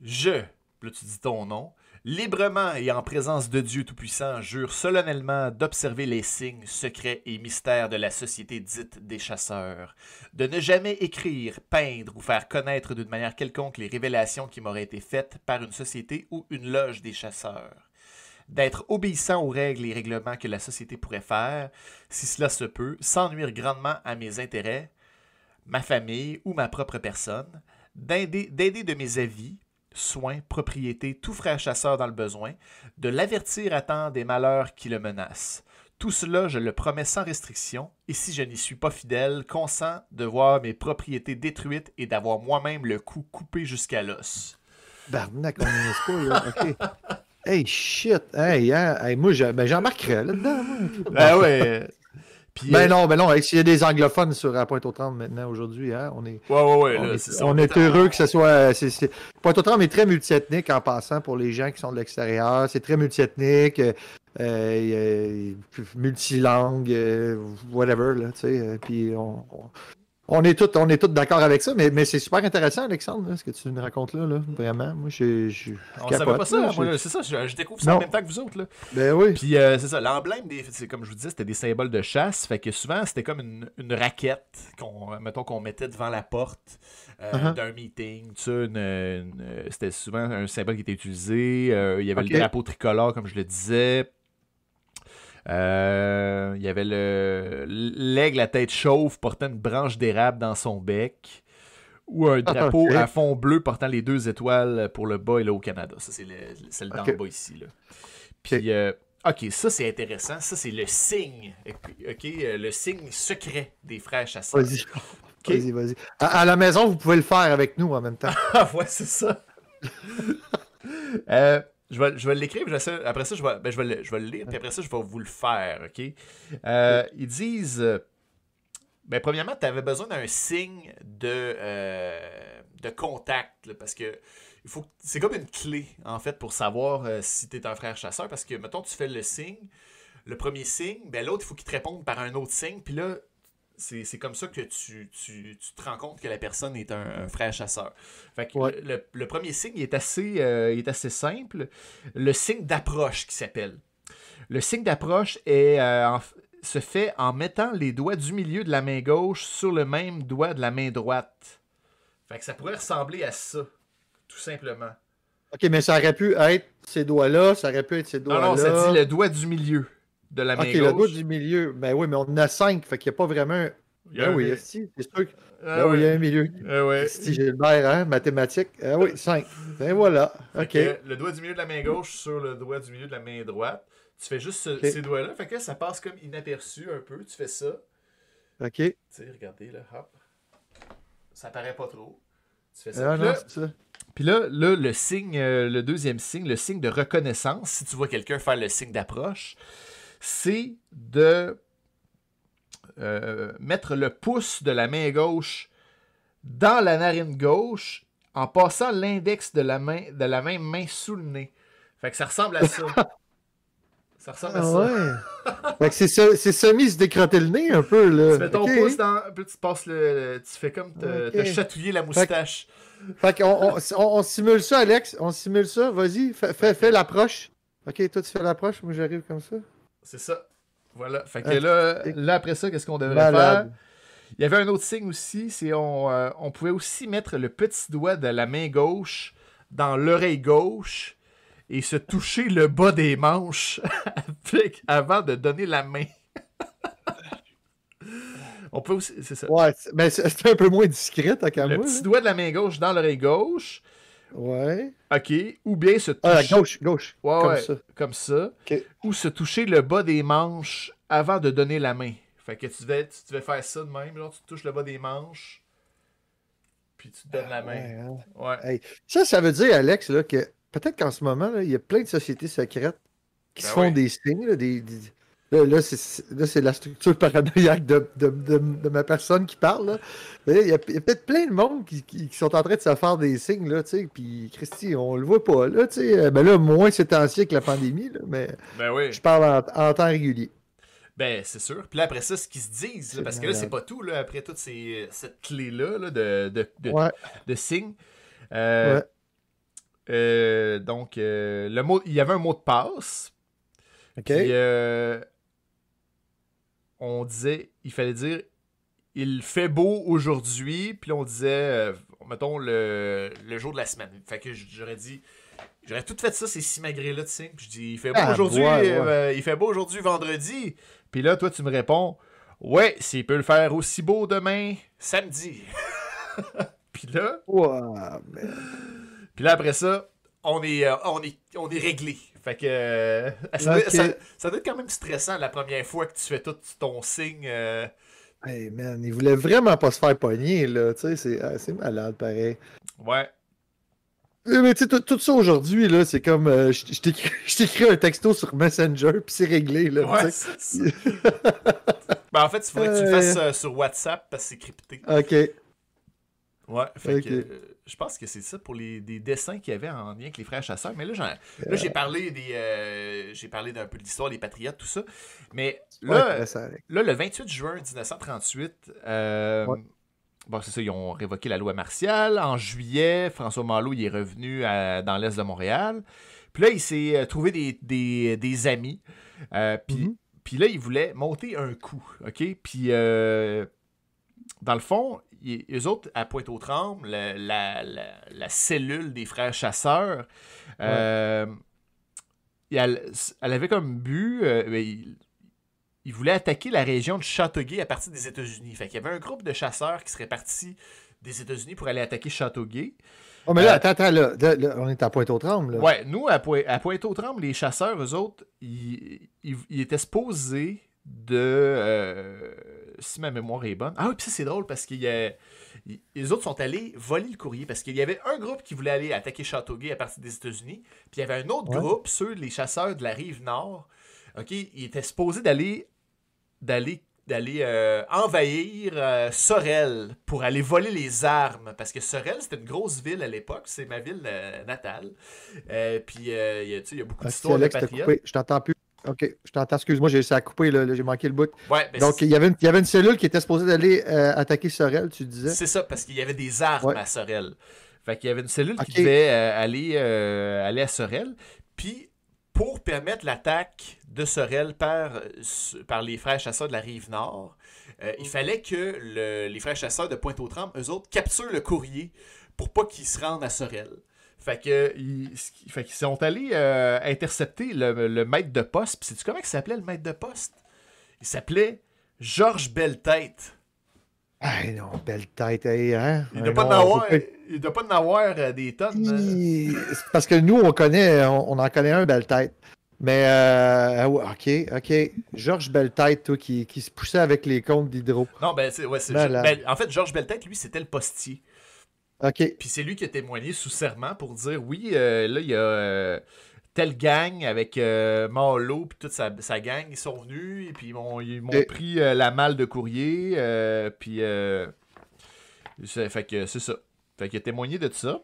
Je, là tu dis ton nom, librement et en présence de Dieu Tout-Puissant, jure solennellement d'observer les signes, secrets et mystères de la société dite des chasseurs, de ne jamais écrire, peindre ou faire connaître d'une manière quelconque les révélations qui m'auraient été faites par une société ou une loge des chasseurs. d'être obéissant aux règles et règlements que la société pourrait faire, si cela se peut, sans nuire grandement à mes intérêts, ma famille ou ma propre personne, d'aider de mes avis, soins, propriétés, tout frère chasseur dans le besoin, de l'avertir à temps des malheurs qui le menacent. Tout cela, je le promets sans restriction, et si je n'y suis pas fidèle, consent de voir mes propriétés détruites et d'avoir moi-même le cou coupé jusqu'à l'os. Barnac, on n'est pas, là. OK. Hey, shit. Hey, hein, hey, moi, je- ben, là-dedans. Ben ouais. Puis, Ben euh, non, ben non. S'il y a des anglophones sur la Pointe-aux-Trembles maintenant, aujourd'hui, hein, on est, Ouais, ouais, ouais. on là, est, on heureux que ce soit. c'est- Pointe-aux-Trembles est très multiethnique en passant pour les gens qui sont de l'extérieur. C'est très multiethnique, euh, euh, euh, multilangue, euh, whatever, là, tu sais. euh, Puis on, on- on est tous on est tous d'accord avec ça, mais, mais c'est super intéressant, Alexandre, là, ce que tu nous racontes là, là. Vraiment. Moi, je. je, On savait pas ça, c'est ça, je, je découvre ça en même temps que vous autres, là. Ben oui. Puis euh, c'est ça, l'emblème, comme je vous disais, c'était des symboles de chasse. Fait que souvent, c'était comme une, une raquette qu'on, mettons, qu'on mettait devant la porte euh, Uh-huh. d'un meeting. une- une- c'était souvent un symbole qui était utilisé. Euh, il y avait le drapeau tricolore, comme je le disais. Euh, il y avait le l'aigle à tête chauve portant une branche d'érable dans son bec. Ou un drapeau à fond bleu portant les deux étoiles pour le bas et le Haut-Canada. Ça, c'est le, celle d'en Ok. bas ici. Là. Puis, euh, OK, ça, c'est intéressant. Ça, c'est le signe. OK, euh, le signe secret des frères chasseurs. Vas-y. Vas-y, vas-y. À, à la maison, vous pouvez le faire avec nous en même temps. Ah, ouais, c'est ça. Euh, je vais, je vais l'écrire, après ça, je vais, ben, je, vais le, je vais le lire, puis après ça, je vais vous le faire, OK? Euh, ils disent... euh, Ben, premièrement, tu avais besoin d'un signe de, euh, de contact, là, parce que il faut, que- c'est comme une clé, en fait, pour savoir euh, si tu es un frère chasseur, parce que, mettons, tu fais le signe, le premier signe, ben, l'autre, il faut qu'il te réponde par un autre signe, puis là, c'est c'est comme ça que tu, tu, tu te rends compte que la personne est un, un frère chasseur. Fait que Ouais. le, premier signe il est, assez, euh, il est assez simple. Le signe d'approche qui s'appelle. Le signe d'approche est, euh, en se fait en mettant les doigts du milieu de la main gauche sur le même doigt de la main droite. Fait que ça pourrait ressembler à ça, tout simplement. OK, mais ça aurait pu être ces doigts-là, ça aurait pu être ces Non, doigts-là. non, ça dit le doigt du milieu de la main OK, gauche. le doigt du milieu. Ben oui, mais on en a cinq, fait qu'il n'y a pas vraiment un. Il y a Ben un- oui, c'est sûr que. Ah Ben oui, il y a un milieu. Ah ouais. Esti, Gilbert, hein, mathématiques. Ah oui, cinq. Ben voilà. OK. que le doigt du milieu de la main gauche sur le doigt du milieu de la main droite. Tu fais juste ce- Ok. ces doigts-là. Fait que ça passe comme inaperçu un peu. Tu fais ça. OK. Tu sais, regardez là, hop. Ça paraît pas trop. Tu fais ça. Ah Puis non, là, c'est ça. puis là, là, le signe, euh, le deuxième signe, le signe de reconnaissance, si tu vois quelqu'un faire le signe d'approche, c'est de euh, mettre le pouce de la main gauche dans la narine gauche en passant l'index de la main de la même main sous le nez. Fait que ça ressemble à ça. ça ressemble à Ah ça. ouais. fait que c'est se- c'est semi se décrotter le nez un peu, là. Tu mets ton pouce dans. Puis tu passes le. Tu fais comme te, Ok. te chatouiller la moustache. Fait qu'on on, on- on simule ça, Alex. On simule ça. Vas-y, fais, fais, fais l'approche. OK, toi, tu fais l'approche. Moi, j'arrive comme ça. C'est ça. Voilà. Fait que Ah, là, là, après ça, qu'est-ce qu'on devrait Malade. faire? Il y avait un autre signe aussi, c'est on, euh, on pouvait aussi mettre le petit doigt de la main gauche dans l'oreille gauche et se toucher le bas des manches avec- avant de donner la main. on peut aussi, c'est ça. Ouais, mais c'est un peu moins discret, qu'à Le moi. petit doigt de la main gauche dans l'oreille gauche, Ouais. ok, ou bien se toucher. Ah, gauche, gauche. Ouais, comme ouais, ça. comme ça. Ok. Ou se toucher le bas des manches avant de donner la main. Fait que tu devais, tu devais faire ça de même. Genre, tu te touches le bas des manches. Puis tu te donnes la main. Ouais, hein. Ouais. Hey, ça, ça veut dire, Alex, là, que peut-être qu'en ce moment, là, il y a plein de sociétés secrètes qui Ben se font des signes. Là, des, des- là, là, c'est, la structure paranoïaque de, de, de- de ma personne qui parle. là. Il y a, peut-être plein de monde qui, qui- qui sont en train de se faire des signes. Là, tu sais, puis, Christy, on le voit pas. Là, tu sais. ben là, moins c'est ancien que la pandémie, là, mais Ben oui. je parle en, en temps régulier. Ben, c'est sûr. Puis là, après ça, ce qu'ils se disent, là, parce que là, c'est pas tout, là, après toute ces, cette clé-là là, de, de, de, Ouais. de signes. Euh, Ouais. euh, donc, euh, le mot, il y avait un mot de passe. OK? Puis, euh, on disait, il fallait dire, il fait beau aujourd'hui. Puis on disait, euh, mettons, le, le jour de la semaine. Fait que j'aurais dit, J'aurais tout fait ça, ces simagrées-là, tu sais. Puis je dis, il fait beau Ah, aujourd'hui, ouais, ouais. euh, il fait beau aujourd'hui, vendredi. Puis là, toi, tu me réponds, ouais, s'il peut le faire aussi beau demain, samedi. Puis là, puis là, après ça, on est, euh, on est, on est réglé. Fait que euh, ça, doit, Ok. ça- ça doit être quand même stressant la première fois que tu fais tout ton signe. euh, Hey man, il voulait vraiment pas se faire pogner, là. Tu sais, c'est ah, malade, pareil. Ouais. Mais tu sais, tout, ça aujourd'hui, là, c'est comme. euh, je t'écris un texto sur Messenger, puis c'est réglé, là. Ouais, ça. ben, en fait, il faudrait que tu le Euh. fasses sur WhatsApp parce que c'est crypté. Ok. Ouais, fait que euh, je pense que c'est ça pour les des dessins qu'il y avait en lien avec les frères chasseurs. Mais là, j'ai parlé des euh, j'ai parlé d'un peu de l'histoire des patriotes, tout ça. Mais là, là, le 28 juin 1938, euh, Ouais. bon, c'est ça, ils ont révoqué la loi martiale. En juillet, François Malo il est revenu à- dans l'est de Montréal. Puis là, il s'est euh, trouvé des, des- des amis. Euh, puis, puis là, il voulait monter un coup. OK? Puis, euh, dans le fond, ils, eux autres, à Pointe-aux-Trembles, la, la- la- la cellule des frères chasseurs, euh, elle, elle avait comme but. euh, ben, il, il voulait attaquer la région de Châteauguay à partir des États-Unis. Fait qu'il y avait un groupe de chasseurs qui serait parti des États-Unis pour aller attaquer Châteauguay. Oh, mais là, Euh, attends, attends, là, là, là, on est à Pointe-aux-Trembles. Ouais, nous, à, Poi- à Pointe-aux-Trembles, les chasseurs, eux autres, ils, ils- ils étaient supposés de. euh, si ma mémoire est bonne. Ah oui, puis ça, c'est drôle parce que les autres sont allés voler le courrier parce qu'il y avait un groupe qui voulait aller attaquer Châteauguay à partir des États-Unis, puis il y avait un autre Ouais. groupe, ceux, les chasseurs de la rive nord, OK, ils étaient supposés d'aller d'aller d'aller euh, envahir euh, Sorel pour aller voler les armes parce que Sorel c'était une grosse ville à l'époque c'est ma ville euh, natale puis euh, il y a- tu sais, il y a beaucoup Ah, d'histoires de patriotes. Je t'entends plus. Ok, je t'entends. Excuse-moi, j'ai ça a coupé, là, là, j'ai manqué le bout. ouais ben, Donc, il y, avait une, il y avait une cellule qui était supposée d'aller euh, attaquer Sorel, tu disais? c'est ça parce qu'il y avait des armes Ouais. à Sorel fait qu'il y avait une cellule qui devait euh, aller euh, aller à Sorel puis pour permettre l'attaque de Sorel par, par les frères chasseurs de la rive nord, euh, il fallait que le- les frères chasseurs de Pointe-aux-Trembles, eux autres, capturent le courrier pour pas qu'ils se rendent à Sorel. Fait que ils, fait qu'ils sont allés euh, intercepter le, le maître de poste. Puis sais-tu comment il s'appelait le maître de poste? Il s'appelait Georges Belletête. Ah non, belle tête, hey, hein? Il Ah, doit doit pas en avoir euh, des tonnes. c'est Parce que nous, on connaît, on, on en connaît un, belle tête. Mais, euh, ah ok, ok. Georges Belle-Tête, toi, qui, qui se poussait avec les comptes d'hydro. Non, ben, c'est, ouais, ben, en fait, Georges Belletête, lui, c'était le postier. Ok, Puis c'est lui qui a témoigné sous serment pour dire oui, euh, là, il y a euh, telle gang avec euh, Marlowe puis toute sa, sa gang, ils sont venus et puis ils m'ont, Et- pris euh, la malle de courrier. puis c'est, fait que c'est ça. Fait qu'il a témoigné de ça.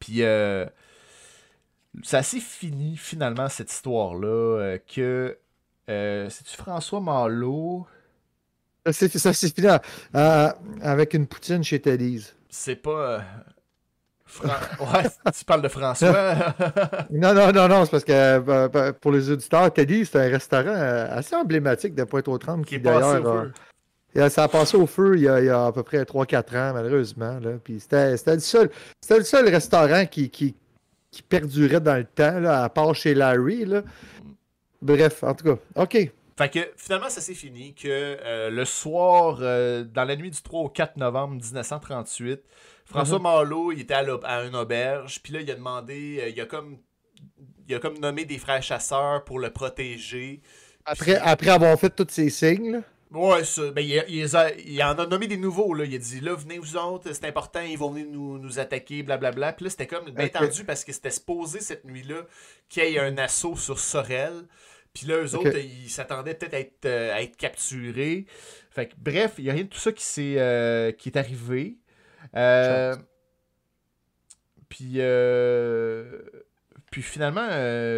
Puis ça s'est fini finalement cette histoire-là que c'est-tu François Marlowe? Ça s'est fini avec une poutine chez Teddy's. C'est pas. euh, Ouais, tu parles de François. Non, non, non, non, c'est parce que euh, euh, pour les auditeurs, Teddy's, c'est un restaurant euh, assez emblématique de Pointe-aux-Trembles qui qui, d'ailleurs, Ça a passé au feu il y a, il y a à peu près 3-4 ans, malheureusement. Là. Puis c'était le, seul- le seul restaurant qui, qui, qui perdurait dans le temps, là, à part chez Larry. Là. Bref, en tout cas, OK. Fait que finalement, ça s'est fini que euh, le soir, euh, dans la nuit du 3 au 4 novembre 1938, François. Marleau, il était à, à une auberge, puis là, il a demandé, euh, il a comme. Il a comme nommé des frères chasseurs pour le protéger. Après, après avoir fait tous ces signes, là, Ouais, ça, ben, il, il les a- il en a nommé des nouveaux. Là. Il a dit là, venez vous autres, c'est important, ils vont venir nous, nous attaquer, blablabla. Puis là, c'était comme bien Ok. tendu parce que c'était supposé cette nuit-là qu'il y ait un assaut sur Sorel. Puis là, eux autres, ils s'attendaient peut-être à être, euh, à être capturés. Fait que, bref, il n'y a rien de tout ça qui, s'est, euh, qui est arrivé. Euh, puis, euh, puis finalement,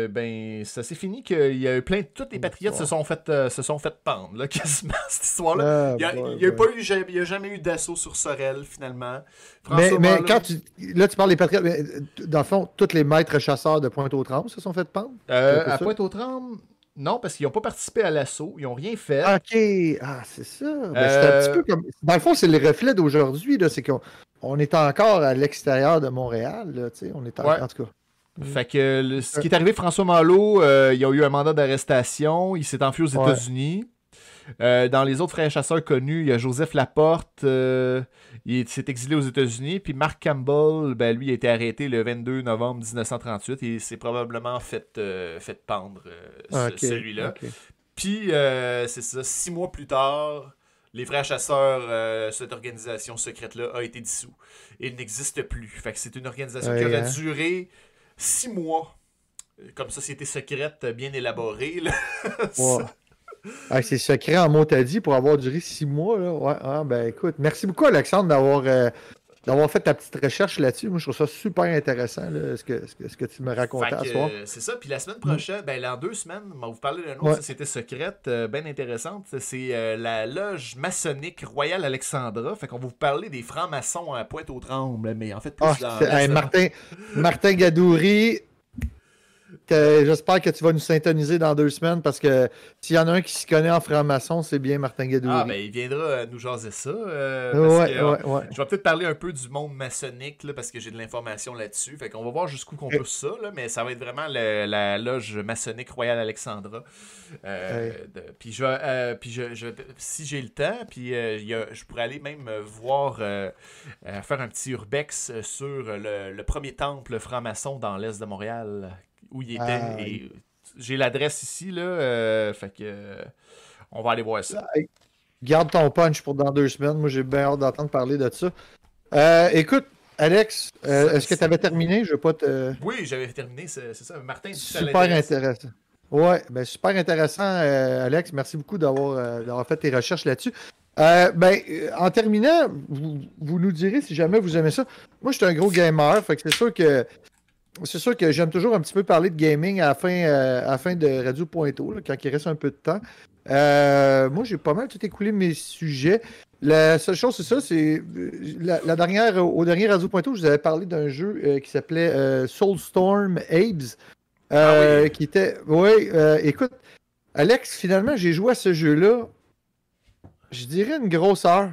ben, ça s'est fini qu'il y a eu plein de. Tous les patriotes se sont fait, se sont fait pendre, là, quasiment, cette histoire-là. Ah, Il n'y a, a boy. pas eu, jamais- a eu d'assaut sur Sorel, finalement. Mais, François mais quand tu. Là, tu parles des patriotes. mais, dans le fond, tous les maîtres chasseurs de Pointe-aux-Trembles se sont fait pendre? À? Pointe-aux-Trembles, non, parce qu'ils n'ont pas participé à l'assaut. Ils n'ont rien fait. OK. Ah, c'est ça. Ben, c'est Euh, un petit peu comme. Dans le fond, c'est le reflet d'aujourd'hui. C'est qu'on on est encore à l'extérieur de Montréal. Là, on est en... Ouais. en tout cas. Fait que le- ce qui est arrivé, François Malo, euh, il a eu un mandat d'arrestation. Il s'est enfui aux Ouais. Euh, dans les autres frères chasseurs connus, il y a Joseph Laporte. euh, il s'est exilé aux États-Unis. Puis Mark Campbell, ben, lui, a été arrêté le 22 novembre 1938 et s'est probablement fait, euh, fait pendre, Ah, celui-là. Puis, c'est ça, six mois plus tard, les frères chasseurs, cette organisation secrète-là, a été dissous. Et n'existe plus. Fait que c'est une organisation qui aurait hein. duré six mois comme société secrète bien élaborée. là. Ah, c'est secret en dit pour avoir duré six mois. Là. Ouais, ah, ben écoute, merci beaucoup Alexandre d'avoir euh, d'avoir fait ta petite recherche là-dessus. Moi, je trouve ça super intéressant là, ce, que, ce, que, ce que tu me racontais à soir. euh, c'est ça. Puis la semaine prochaine, ben, dans deux semaines, on va vous parler d'une autre Ouais. société secrète euh, bien intéressante. C'est euh, la loge maçonnique Royal Alexandra. Fait qu'on va vous parler des francs-maçons à Pointe-aux-Trembles, mais en fait plus Ah, dans hey, Martin, Martin Gadouri, j'espère que tu vas nous syntoniser dans deux semaines parce que s'il y en a un qui s'y connaît en franc-maçon, c'est bien Martin Gadouri. Ah, ben, il viendra euh, nous jaser ça. euh, parce ouais, que, ouais, ouais. Je vais peut-être parler un peu du monde maçonnique là, parce que j'ai de l'information là-dessus. Fait qu'on va voir jusqu'où qu'on Eh. pousse ça, là, mais ça va être vraiment le- la loge maçonnique Royal Alexandra. Euh, de- puis je, euh, puis je, je- si j'ai le temps, puis il y a- je pourrais aller même voir faire un petit urbex sur le, le premier temple franc-maçon dans l'est de Montréal où il était. Ah, et j'ai l'adresse ici là, euh, fait que euh, on va aller voir ça. Garde ton punch pour dans deux semaines. Moi, j'ai bien hâte d'entendre parler de ça. Euh, écoute, Alex, euh, est-ce que tu avais terminé? Je veux pas te. Oui, j'avais terminé, c'est ça. Martin, si Super intéressant. Ouais, ben super intéressant, euh, Alex. Merci beaucoup d'avoir euh, fait tes recherches là-dessus. Euh, ben, euh, en terminant, vous, vous nous direz si jamais vous aimez ça. Moi, je suis un gros gamer, fait que c'est sûr que c'est sûr que j'aime toujours un petit peu parler de gaming à la fin, euh, à la fin de Radio Pointo, là, quand il reste un peu de temps. Euh, moi, j'ai pas mal tout écoulé mes sujets. La seule chose, c'est ça, c'est euh, la, la dernière, au dernier Radio Pointo, je vous avais parlé d'un jeu qui s'appelait Soulstorm Abes. Ah oui. Qui était. Oui, euh, écoute, Alex, finalement, j'ai joué à ce jeu-là. Je dirais une grosse heure.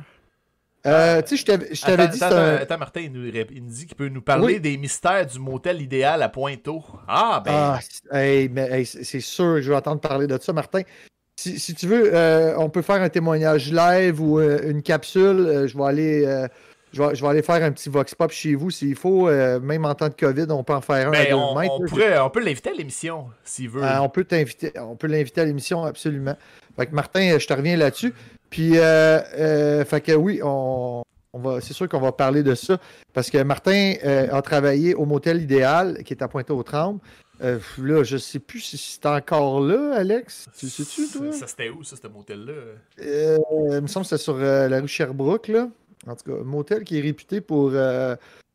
Euh, Ah. tu sais, je t'avais dit attends, un- attends, Martin, il nous, ré- il nous dit qu'il peut nous parler Oui. des mystères du motel idéal à Pointeau. Ah, ben. Ah, c'est- hey, mais hey, c'est c'est sûr que je vais entendre parler de ça, Martin. Si, si tu veux, euh, on peut faire un témoignage live ou euh, une capsule. Je vais aller. je vais, je vais aller faire un petit vox pop chez vous s'il faut. Euh, même en temps de COVID, on peut en faire un. à ben, deux on, mètres, on pourrait, on peut l'inviter à l'émission s'il veut. Ah, on peut l'inviter à l'émission, absolument. Fait que Martin, je te reviens là-dessus. Puis, euh, euh, fait que oui, on, on va, c'est sûr qu'on va parler de ça. Parce que Martin euh, a travaillé au motel idéal, qui est à Pointe-aux-Trembles. Euh, là, je sais plus si c'est encore là, Alex. Tu sais-tu, toi? Ça, ça, c'était où, ça, ce motel-là? Il me semble que c'était sur la rue Sherbrooke, là. En tout cas, un motel qui est réputé pour,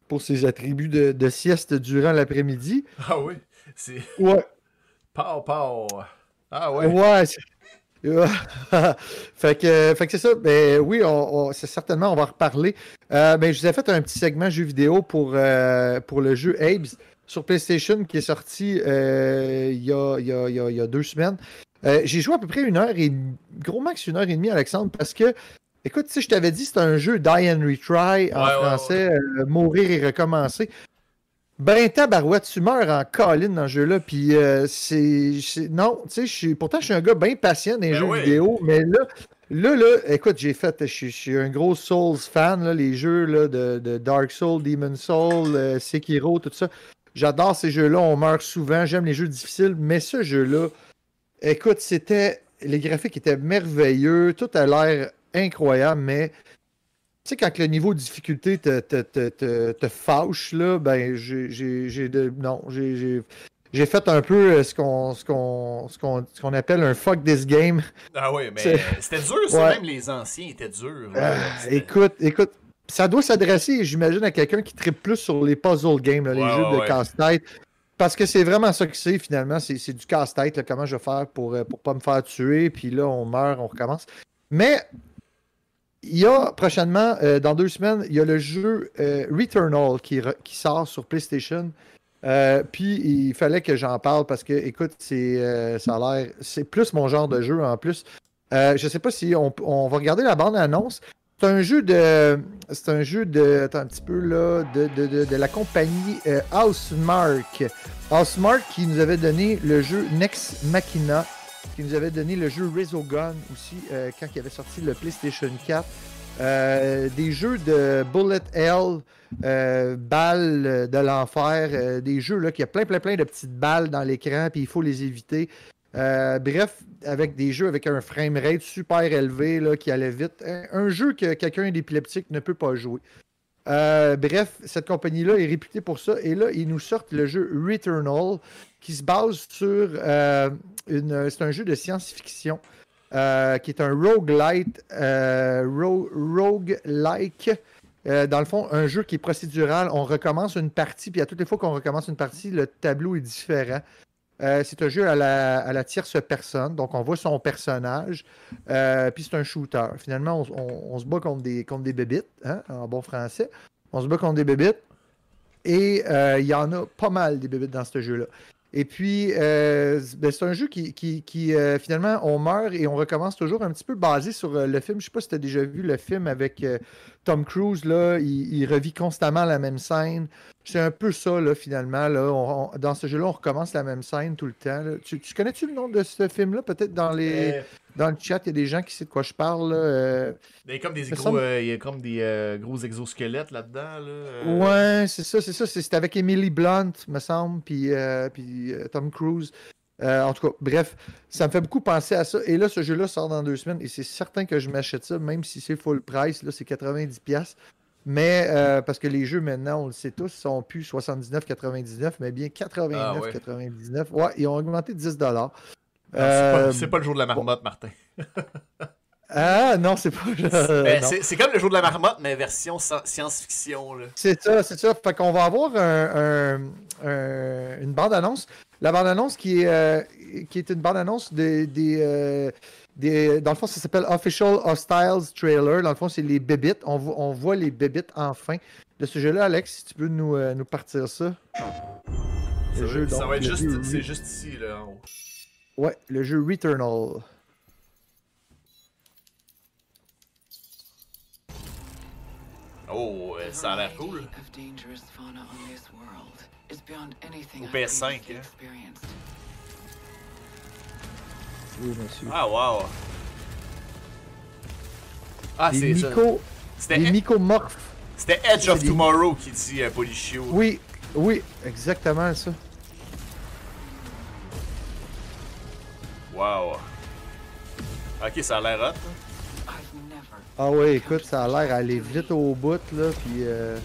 pour ses attributs de, de sieste durant l'après-midi. Ah oui, c'est. Ouais. Pow, pow. Ah ouais. Ouais. c'est- fait que, fait que c'est ça. Ben oui, on, on- c'est certainement, on va en reparler. Euh, ben, je vous ai fait un petit segment jeu vidéo pour, euh, pour le jeu Abes sur PlayStation qui est sorti euh, il, y a, il, y a, il y a- deux semaines. J'ai joué à peu près une heure et gros max une heure et demie, Alexandre, parce que écoute, si je t'avais dit c'est un jeu Die and Retry en Ouais, ouais, français, euh, mourir et recommencer. Ben, tabarouette, tu meurs en colline dans ce jeu-là. Puis, euh, c'est. Non, tu sais, pourtant, je suis un gars bien patient dans les Ben jeux oui. vidéo. Mais là, là, là, écoute, j'ai fait. Je suis- je suis un gros Souls fan, là, les jeux là, de, de Dark Souls, Demon Souls, euh, Sekiro, tout ça. J'adore ces jeux-là. On meurt souvent. J'aime les jeux difficiles. Mais ce jeu-là, écoute, c'était. Les graphiques étaient merveilleux. Tout a l'air incroyable, mais. Tu sais, quand le niveau de difficulté te, te, te, te, te fâche, là, ben, j'ai- de. Non, j'ai- j'ai. Fait un peu euh, ce qu'on ce qu'on ce appelle un fuck this game. Ah ouais, mais c'était dur, ça. Ouais. Même les anciens étaient durs. Ah, écoute, écoute, ça doit s'adresser, j'imagine, à quelqu'un qui tripe plus sur les puzzle games, là, les Ouais, jeux ouais, de casse-tête. Parce que c'est vraiment ça que c'est finalement, c'est du casse-tête, comment je vais faire pour, euh, pour pas me faire tuer, puis là on meurt, on recommence. Mais il y a prochainement, euh, dans deux semaines, il y a le jeu euh, Returnal qui, sort sur PlayStation. Euh, puis il fallait que j'en parle parce que, écoute, c'est ça a l'air. C'est plus mon genre de jeu en plus. Je sais pas si on, on va regarder la bande-annonce. C'est un jeu de. C'est un jeu de. Attends un petit peu là. De, de, de, la compagnie Housemark. Housemark qui nous avait donné le jeu Next Machina. Qui nous avait donné le jeu Resogun aussi euh, quand il avait sorti le PlayStation 4. Euh, des jeux de Bullet Hell, euh, balles de l'enfer, euh, des jeux là qui a plein plein plein de petites balles dans l'écran puis il faut les éviter. Bref, avec des jeux avec un framerate super élevé là, qui allait vite. Un jeu que quelqu'un d'épileptique ne peut pas jouer. Euh, bref, cette compagnie-là est réputée pour ça. Et là, ils nous sortent le jeu Returnal, qui se base sur euh. C'est un jeu de science-fiction. euh, qui est un roguelite, ro- roguelike. Dans le fond, un jeu qui est procédural. On recommence une partie, puis à toutes les fois qu'on recommence une partie, le tableau est différent. Euh, c'est un jeu à la, à la tierce personne, donc on voit son personnage, euh, puis c'est un shooter. Finalement, on, on- se bat contre des, contre des bébites, hein, en bon français. On se bat contre des bébites, et euh, il y en a pas mal des bébites dans ce jeu-là. Et puis, euh, ben, c'est un jeu qui, qui, qui, euh, finalement, on meurt et on recommence toujours un petit peu basé sur euh, le film. Je sais pas si tu as déjà vu le film avec Tom Cruise, là, il, revit constamment la même scène. C'est un peu ça, là, finalement. Là. Dans ce jeu-là, on recommence la même scène tout le temps. Tu, tu connais-tu le nom de ce film-là? Peut-être dans, les, dans le chat, il y a des gens qui savent de quoi je parle. euh. Il y a comme des gros, semble- euh, il y a comme des euh, gros exosquelettes là-dedans. Là. Ouais, c'est ça, c'est ça. c'est- C'était avec Emily Blunt, me semble, puis, puis Tom Cruise. En tout cas, bref, ça me fait beaucoup penser à ça. Et là, ce jeu-là sort dans deux semaines et c'est certain que je m'achète ça, même si c'est full price. Là, c'est 90$. Mais euh, parce que les jeux maintenant, on le sait tous, sont plus 79,99, mais bien 89,99. ouais. ils ont augmenté 10$. C'est Euh, pas- le jour de la marmotte, Martin. Ah non, c'est pas. Non. c'est comme le jour de la marmotte, mais version sci- science-fiction. C'est ça, c'est ça. Fait qu'on va avoir un- un- un- une bande-annonce. La bande-annonce qui est, euh, qui est une bande-annonce des, des, euh, des- Dans le fond, ça s'appelle Official Hostiles Trailer. Dans le fond, c'est les bébites. On, vo- on voit les bébites enfin de ce jeu-là. Alex, si tu peux nous, euh, nous partir ça. Ça, jeu, va, ça donc, va être juste, c'est juste ici, là, en haut. Ouais, le jeu Returnal. Oh, euh, ça a l'air cool. of dangerous fauna on this world is beyond anything Au I've PS5, previously hein. experienced. Oui, monsieur. Ah, wow. Ah, c'est ça. C'était les mycomorphes. c'était Edge of Tomorrow qui dit euh, Polichio. Oui, oui, exactement ça. Wow. Ok, ça a l'air hot. hein. Ah ouais, écoute, ça a l'air d'aller vite au bout, là, puis... euh,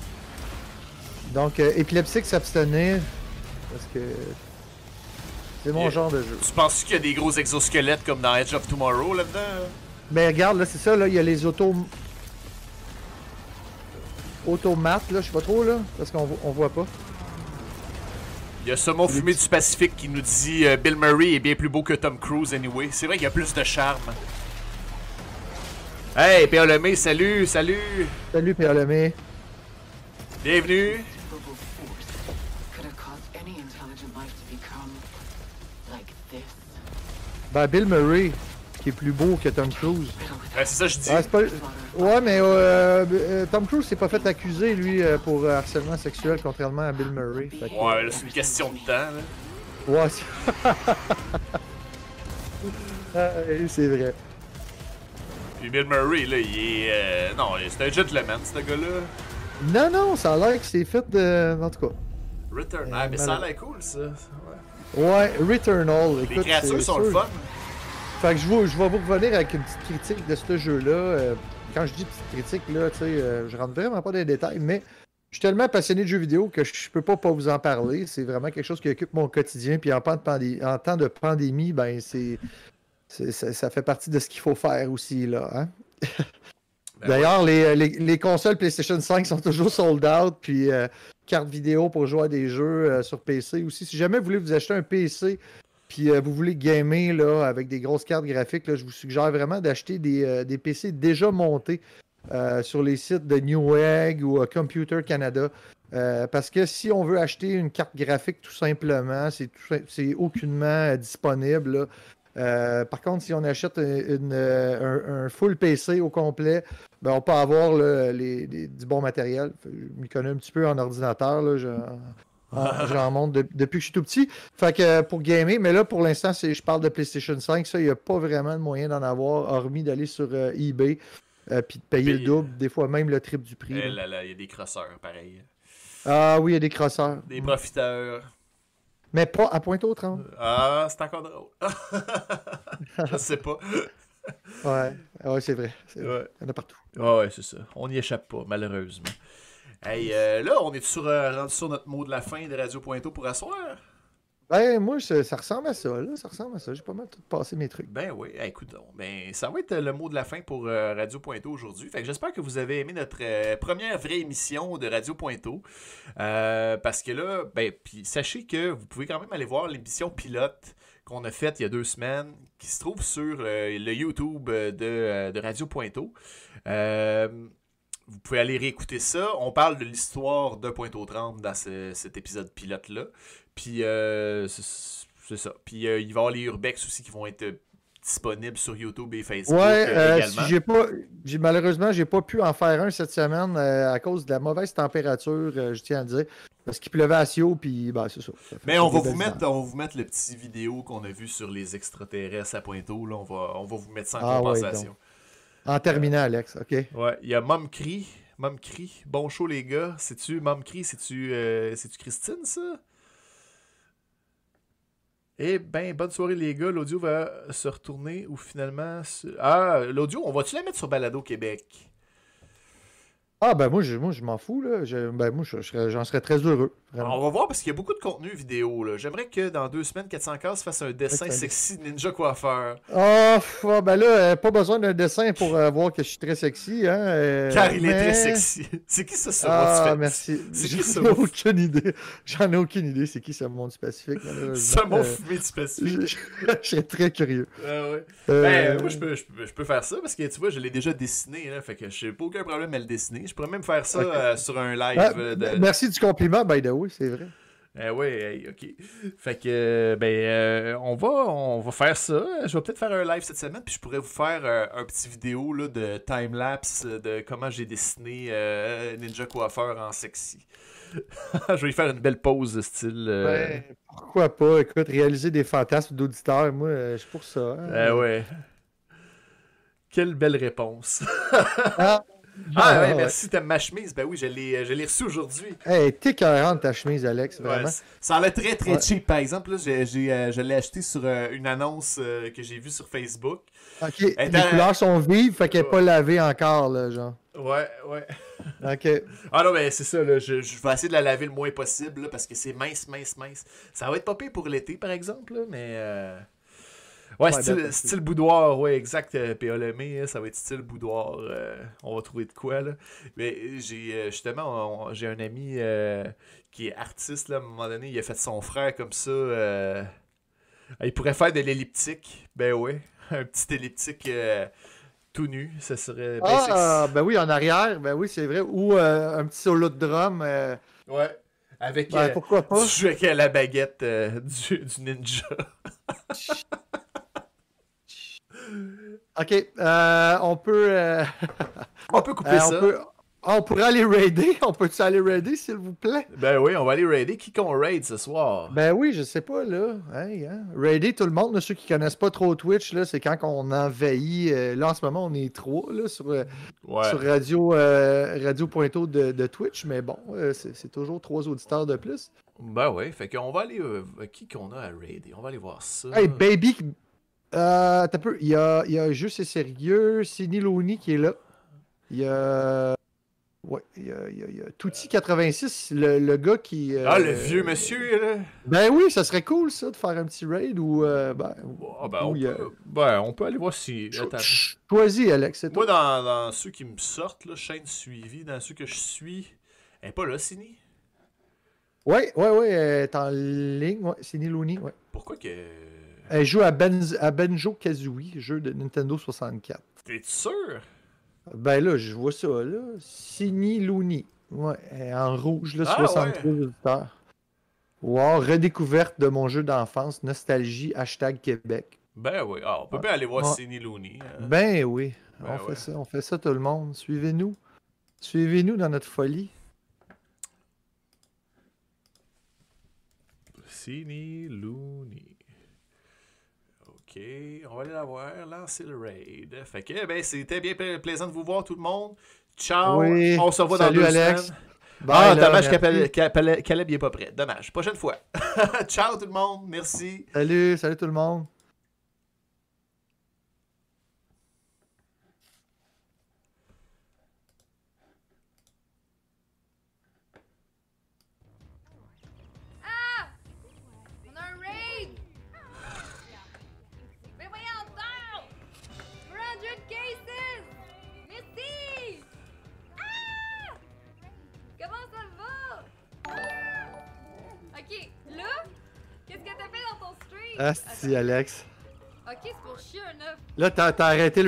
Donc, euh, épileptique s'abstenir, parce que... C'est mon Et- genre de jeu. Tu penses qu'il y a des gros exosquelettes comme dans Edge of Tomorrow là-dedans? Mais regarde, là, c'est ça, là, il y a les autos... Automates, là, je sais pas trop, là, parce qu'on vo- on voit pas. Il y a Saumon Fumé du Pacifique qui nous dit euh, Bill Murray est bien plus beau que Tom Cruise anyway. C'est vrai qu'il y a plus de charme. Hey, Pierre Lemay, salut, salut! Salut, Pierre Lemay. Bienvenue! Ben, Bill Murray, qui est plus beau que Tom Cruise. Ouais, c'est ça que je dis. Ouais, mais euh, euh, Tom Cruise s'est pas fait accuser, lui, euh, pour euh, harcèlement sexuel, contrairement à Bill Murray. Que- Ouais, là, c'est une question de temps. Là. Ouais, c'est- Ah, c'est vrai. Puis Bill Murray, là, il est. euh, Non, c'est un gentleman, ce gars-là. Non, non, ça a l'air que c'est fait de. En tout cas. Return. Ah, mais ça a l'air cool, ça. Ouais. Ouais, Returnal. Les créatures sont le fun. Fait que je vais, je vais vous revenir avec une petite critique de ce jeu-là. Euh, quand je dis petite critique, là, tu sais, euh, je rentre vraiment pas dans les détails, mais je suis tellement passionné de jeux vidéo que je peux pas pas vous en parler. C'est vraiment quelque chose qui occupe mon quotidien. Puis en temps de, pandé- en temps de pandémie, ben c'est. Ça, ça fait partie de ce qu'il faut faire aussi, là. Hein? Ben D'ailleurs, les, les, les consoles PlayStation 5 sont toujours sold out, puis euh, cartes vidéo pour jouer à des jeux euh, sur PC aussi. Si jamais vous voulez vous acheter un PC, puis euh, vous voulez gamer là, avec des grosses cartes graphiques, je vous suggère vraiment d'acheter des, euh, des PC déjà montés euh, sur les sites de Newegg ou Computer Canada. Parce que si on veut acheter une carte graphique tout simplement, c'est aucunement disponible. par contre, si on achète un, full PC au complet, ben, on peut avoir du bon matériel. Je m'y connais un petit peu en ordinateur. J'en monte de- depuis que je suis tout petit. Fait que euh, pour gamer, mais là pour l'instant, je parle de PlayStation 5. Ça, il n'y a pas vraiment de moyen d'en avoir, hormis d'aller sur euh, eBay euh, puis de payer le double, des fois même le triple du prix. Eh là. là là, il y a des crosseurs, pareil. Ah oui, il y a des crosseurs. Des profiteurs. Mais pas à pointe aux trembles. Ah, c'est encore drôle. Je sais pas. Ouais, ouais c'est vrai. c'est vrai. Ouais. Il y en a partout. Ouais, ouais, c'est ça. On n'y échappe pas, malheureusement. Hey, euh, là, on est sur, euh, rendu sur notre mot de la fin de Radio Pointo pour asseoir? Ben, moi, ça, ça ressemble à ça, là. Ça ressemble à ça. J'ai pas mal tout passé mes trucs. Ben oui, Hey, écoute, donc, ben, ça va être le mot de la fin pour euh, Radio Pointo aujourd'hui. Fait que j'espère que vous avez aimé notre euh, première vraie émission de Radio Pointo. Euh, parce que là, ben, puis sachez que vous pouvez quand même aller voir l'émission pilote qu'on a faite il y a deux semaines, qui se trouve sur euh, le YouTube euh, de, euh, de Radio Pointo. Euh, vous pouvez aller réécouter ça. On parle de l'histoire de Pointe-aux-Trembles dans ce- cet épisode pilote-là. Puis, euh, c'est ça. Puis, euh, il va y avoir les Urbex aussi qui vont être euh, disponibles sur YouTube et Facebook Ouais, euh, euh, également. si j'ai pas, j'ai malheureusement, j'ai pas pu en faire un cette semaine à cause de la mauvaise température, je tiens à dire, parce qu'il pleuvait assez haut, puis ben, c'est ça. Mais on va, vous mettre, on va vous mettre le petit vidéo qu'on a vu sur les extraterrestres à Pointeau. Là. On, va, on va vous mettre ça en Ah ouais, compensation. En terminant, Alex, OK. Ouais, il y a Mom Cri. Mom Cri. Bon show, les gars. C'est-tu Mom Cri? C'est-tu euh, Christine, ça? Eh ben, bonne soirée, les gars. L'audio va se retourner ou finalement. se- Ah, l'audio, on va-tu la mettre sur Balado Québec? Ah, ben moi, je, moi, je m'en fous, là. Je- ben moi, je- je serais- j'en serais très heureux. On va voir parce qu'il y a beaucoup de contenu vidéo. là. J'aimerais que dans deux semaines, 400 cases fasse un dessin sexy ninja coiffeur. Ah, pff, ah, ben là, euh, pas besoin d'un dessin pour euh, voir que je suis très sexy, hein. euh, Car il est très sexy. C'est qui ça, ce Ah, du merci. C'est qui ce J'en ai aucune idée. J'en ai aucune idée, c'est qui ce monde du Pacifique. Ce mot Euh, fumé du Pacifique. je, je serais très curieux. Ah ouais. Ben, moi, je peux, je, peux, je peux faire ça parce que tu vois, je l'ai déjà dessiné. Là, fait que j'ai pas aucun problème à le dessiner. Je pourrais même faire ça sur un live. ah, de... Merci du compliment, by the way, c'est vrai. Eh hey, ok. Fait que, euh, ben, euh, on, va, on va faire ça. Je vais peut-être faire un live cette semaine, puis je pourrais vous faire euh, un petit vidéo là, de time-lapse de comment j'ai dessiné euh, Ninja Coiffeur en sexy. je vais lui faire une belle pause style. Ben, pourquoi pas? Écoute, réaliser des fantasmes d'auditeurs, moi, je suis pour ça. hein. eh ouais. Quelle belle réponse. Ah, Ah ouais, ouais. merci, t'aimes ma chemise. Ben oui, je l'ai l'ai reçue aujourd'hui. Hey, t'es écœurante ta chemise, Alex, vraiment. ça a l'air très très Ouais. cheap. Par exemple, là, j'ai, euh, je l'ai acheté sur euh, une annonce euh, que j'ai vue sur Facebook. ok, Elle les couleurs sont vives, fait qu'elle n'est pas lavée encore, là, genre. Ouais, ouais. Ok. Ah non, mais c'est ça, là, je, je vais essayer de la laver le moins possible là, parce que c'est mince, mince, mince. Ça va être pas pire pour l'été, par exemple, là, mais. Ouais, Ouais, style, style boudoir, ouais, exact. euh, P.A. Lemay, hein, ça va être style boudoir. euh, on va trouver de quoi, là. Mais euh, j'ai justement, j'ai un ami euh, qui est artiste, là, à un moment donné, il a fait son frère comme ça. euh, Il pourrait faire de l'elliptique. Ben ouais, un petit elliptique tout nu, ça serait Ah, ben oui, en arrière, ben oui, c'est vrai. Ou euh, un petit solo de drum. euh. Ouais. Avec, ben, pourquoi pas? tu joues avec la baguette du, du ninja. Ok, euh, on peut. euh, On peut couper euh, ça. on, peut on pourrait aller raider. On peut-tu aller raider, s'il vous plaît? Ben oui, on va aller raider. Qui qu'on raid ce soir? Ben oui, je sais pas, là. Hey, hein. Raider tout le monde, là, ceux qui connaissent pas trop Twitch, là, c'est quand on envahit. là, en ce moment, on est trois, là, sur, ouais. sur Radio, Radio Pointo de, de Twitch, mais bon, c'est toujours trois auditeurs de plus. Ben ouais, fait qu'on va aller. qui qu'on a à raider? On va aller voir ça. Hey, Baby, euh, t'as peu, il y a, il y a Juste et Sérieux, Sidney Looney qui est là. Il y a. Ouais, il y a, il y a, il y a Touti86, le, le gars qui. euh, Ah, le vieux monsieur, là. Ben oui, ça serait cool, ça, de faire un petit raid ou. euh, ben, Ah, ben, on a- peut, ben, on peut aller voir si. Choisis, Alex, c'est Moi, dans, dans ceux qui me sortent, là, chaîne suivie, dans ceux que je suis. Elle est pas là, Sini? Ouais, ouais, ouais, elle est en ligne, ouais, Sidney Looney, ouais. Pourquoi que. Elle joue à, Benz, à Benjo Kazooie, jeu de Nintendo 64. T'es sûr? Ben là, je vois ça, là. Sidney Looney. Ouais, en rouge, là, Ah, 63 auditeurs. Wow, redécouverte de mon jeu d'enfance, nostalgie, hashtag Québec. Ben oui. Ah, on peut bien aller voir Ouais. Sidney Looney. euh. Ben oui, Ben on ouais. fait ça, on fait ça tout le monde. Suivez-nous. Suivez-nous dans notre folie. Sidney Looney. Ok, on va aller la voir, lancer le raid. Fait que, ben, c'était bien pla- plaisant de vous voir tout le monde. Ciao, Oui, on se revoit salut, dans deux Alex. semaines. Bye, ah, là, dommage Caleb n'est pas prêt. Dommage. Prochaine fois. Ciao tout le monde, merci. Salut, salut tout le monde. Stream? Asti, Alex. Ok, c'est pour chier un œuf. Là, t'as arrêté le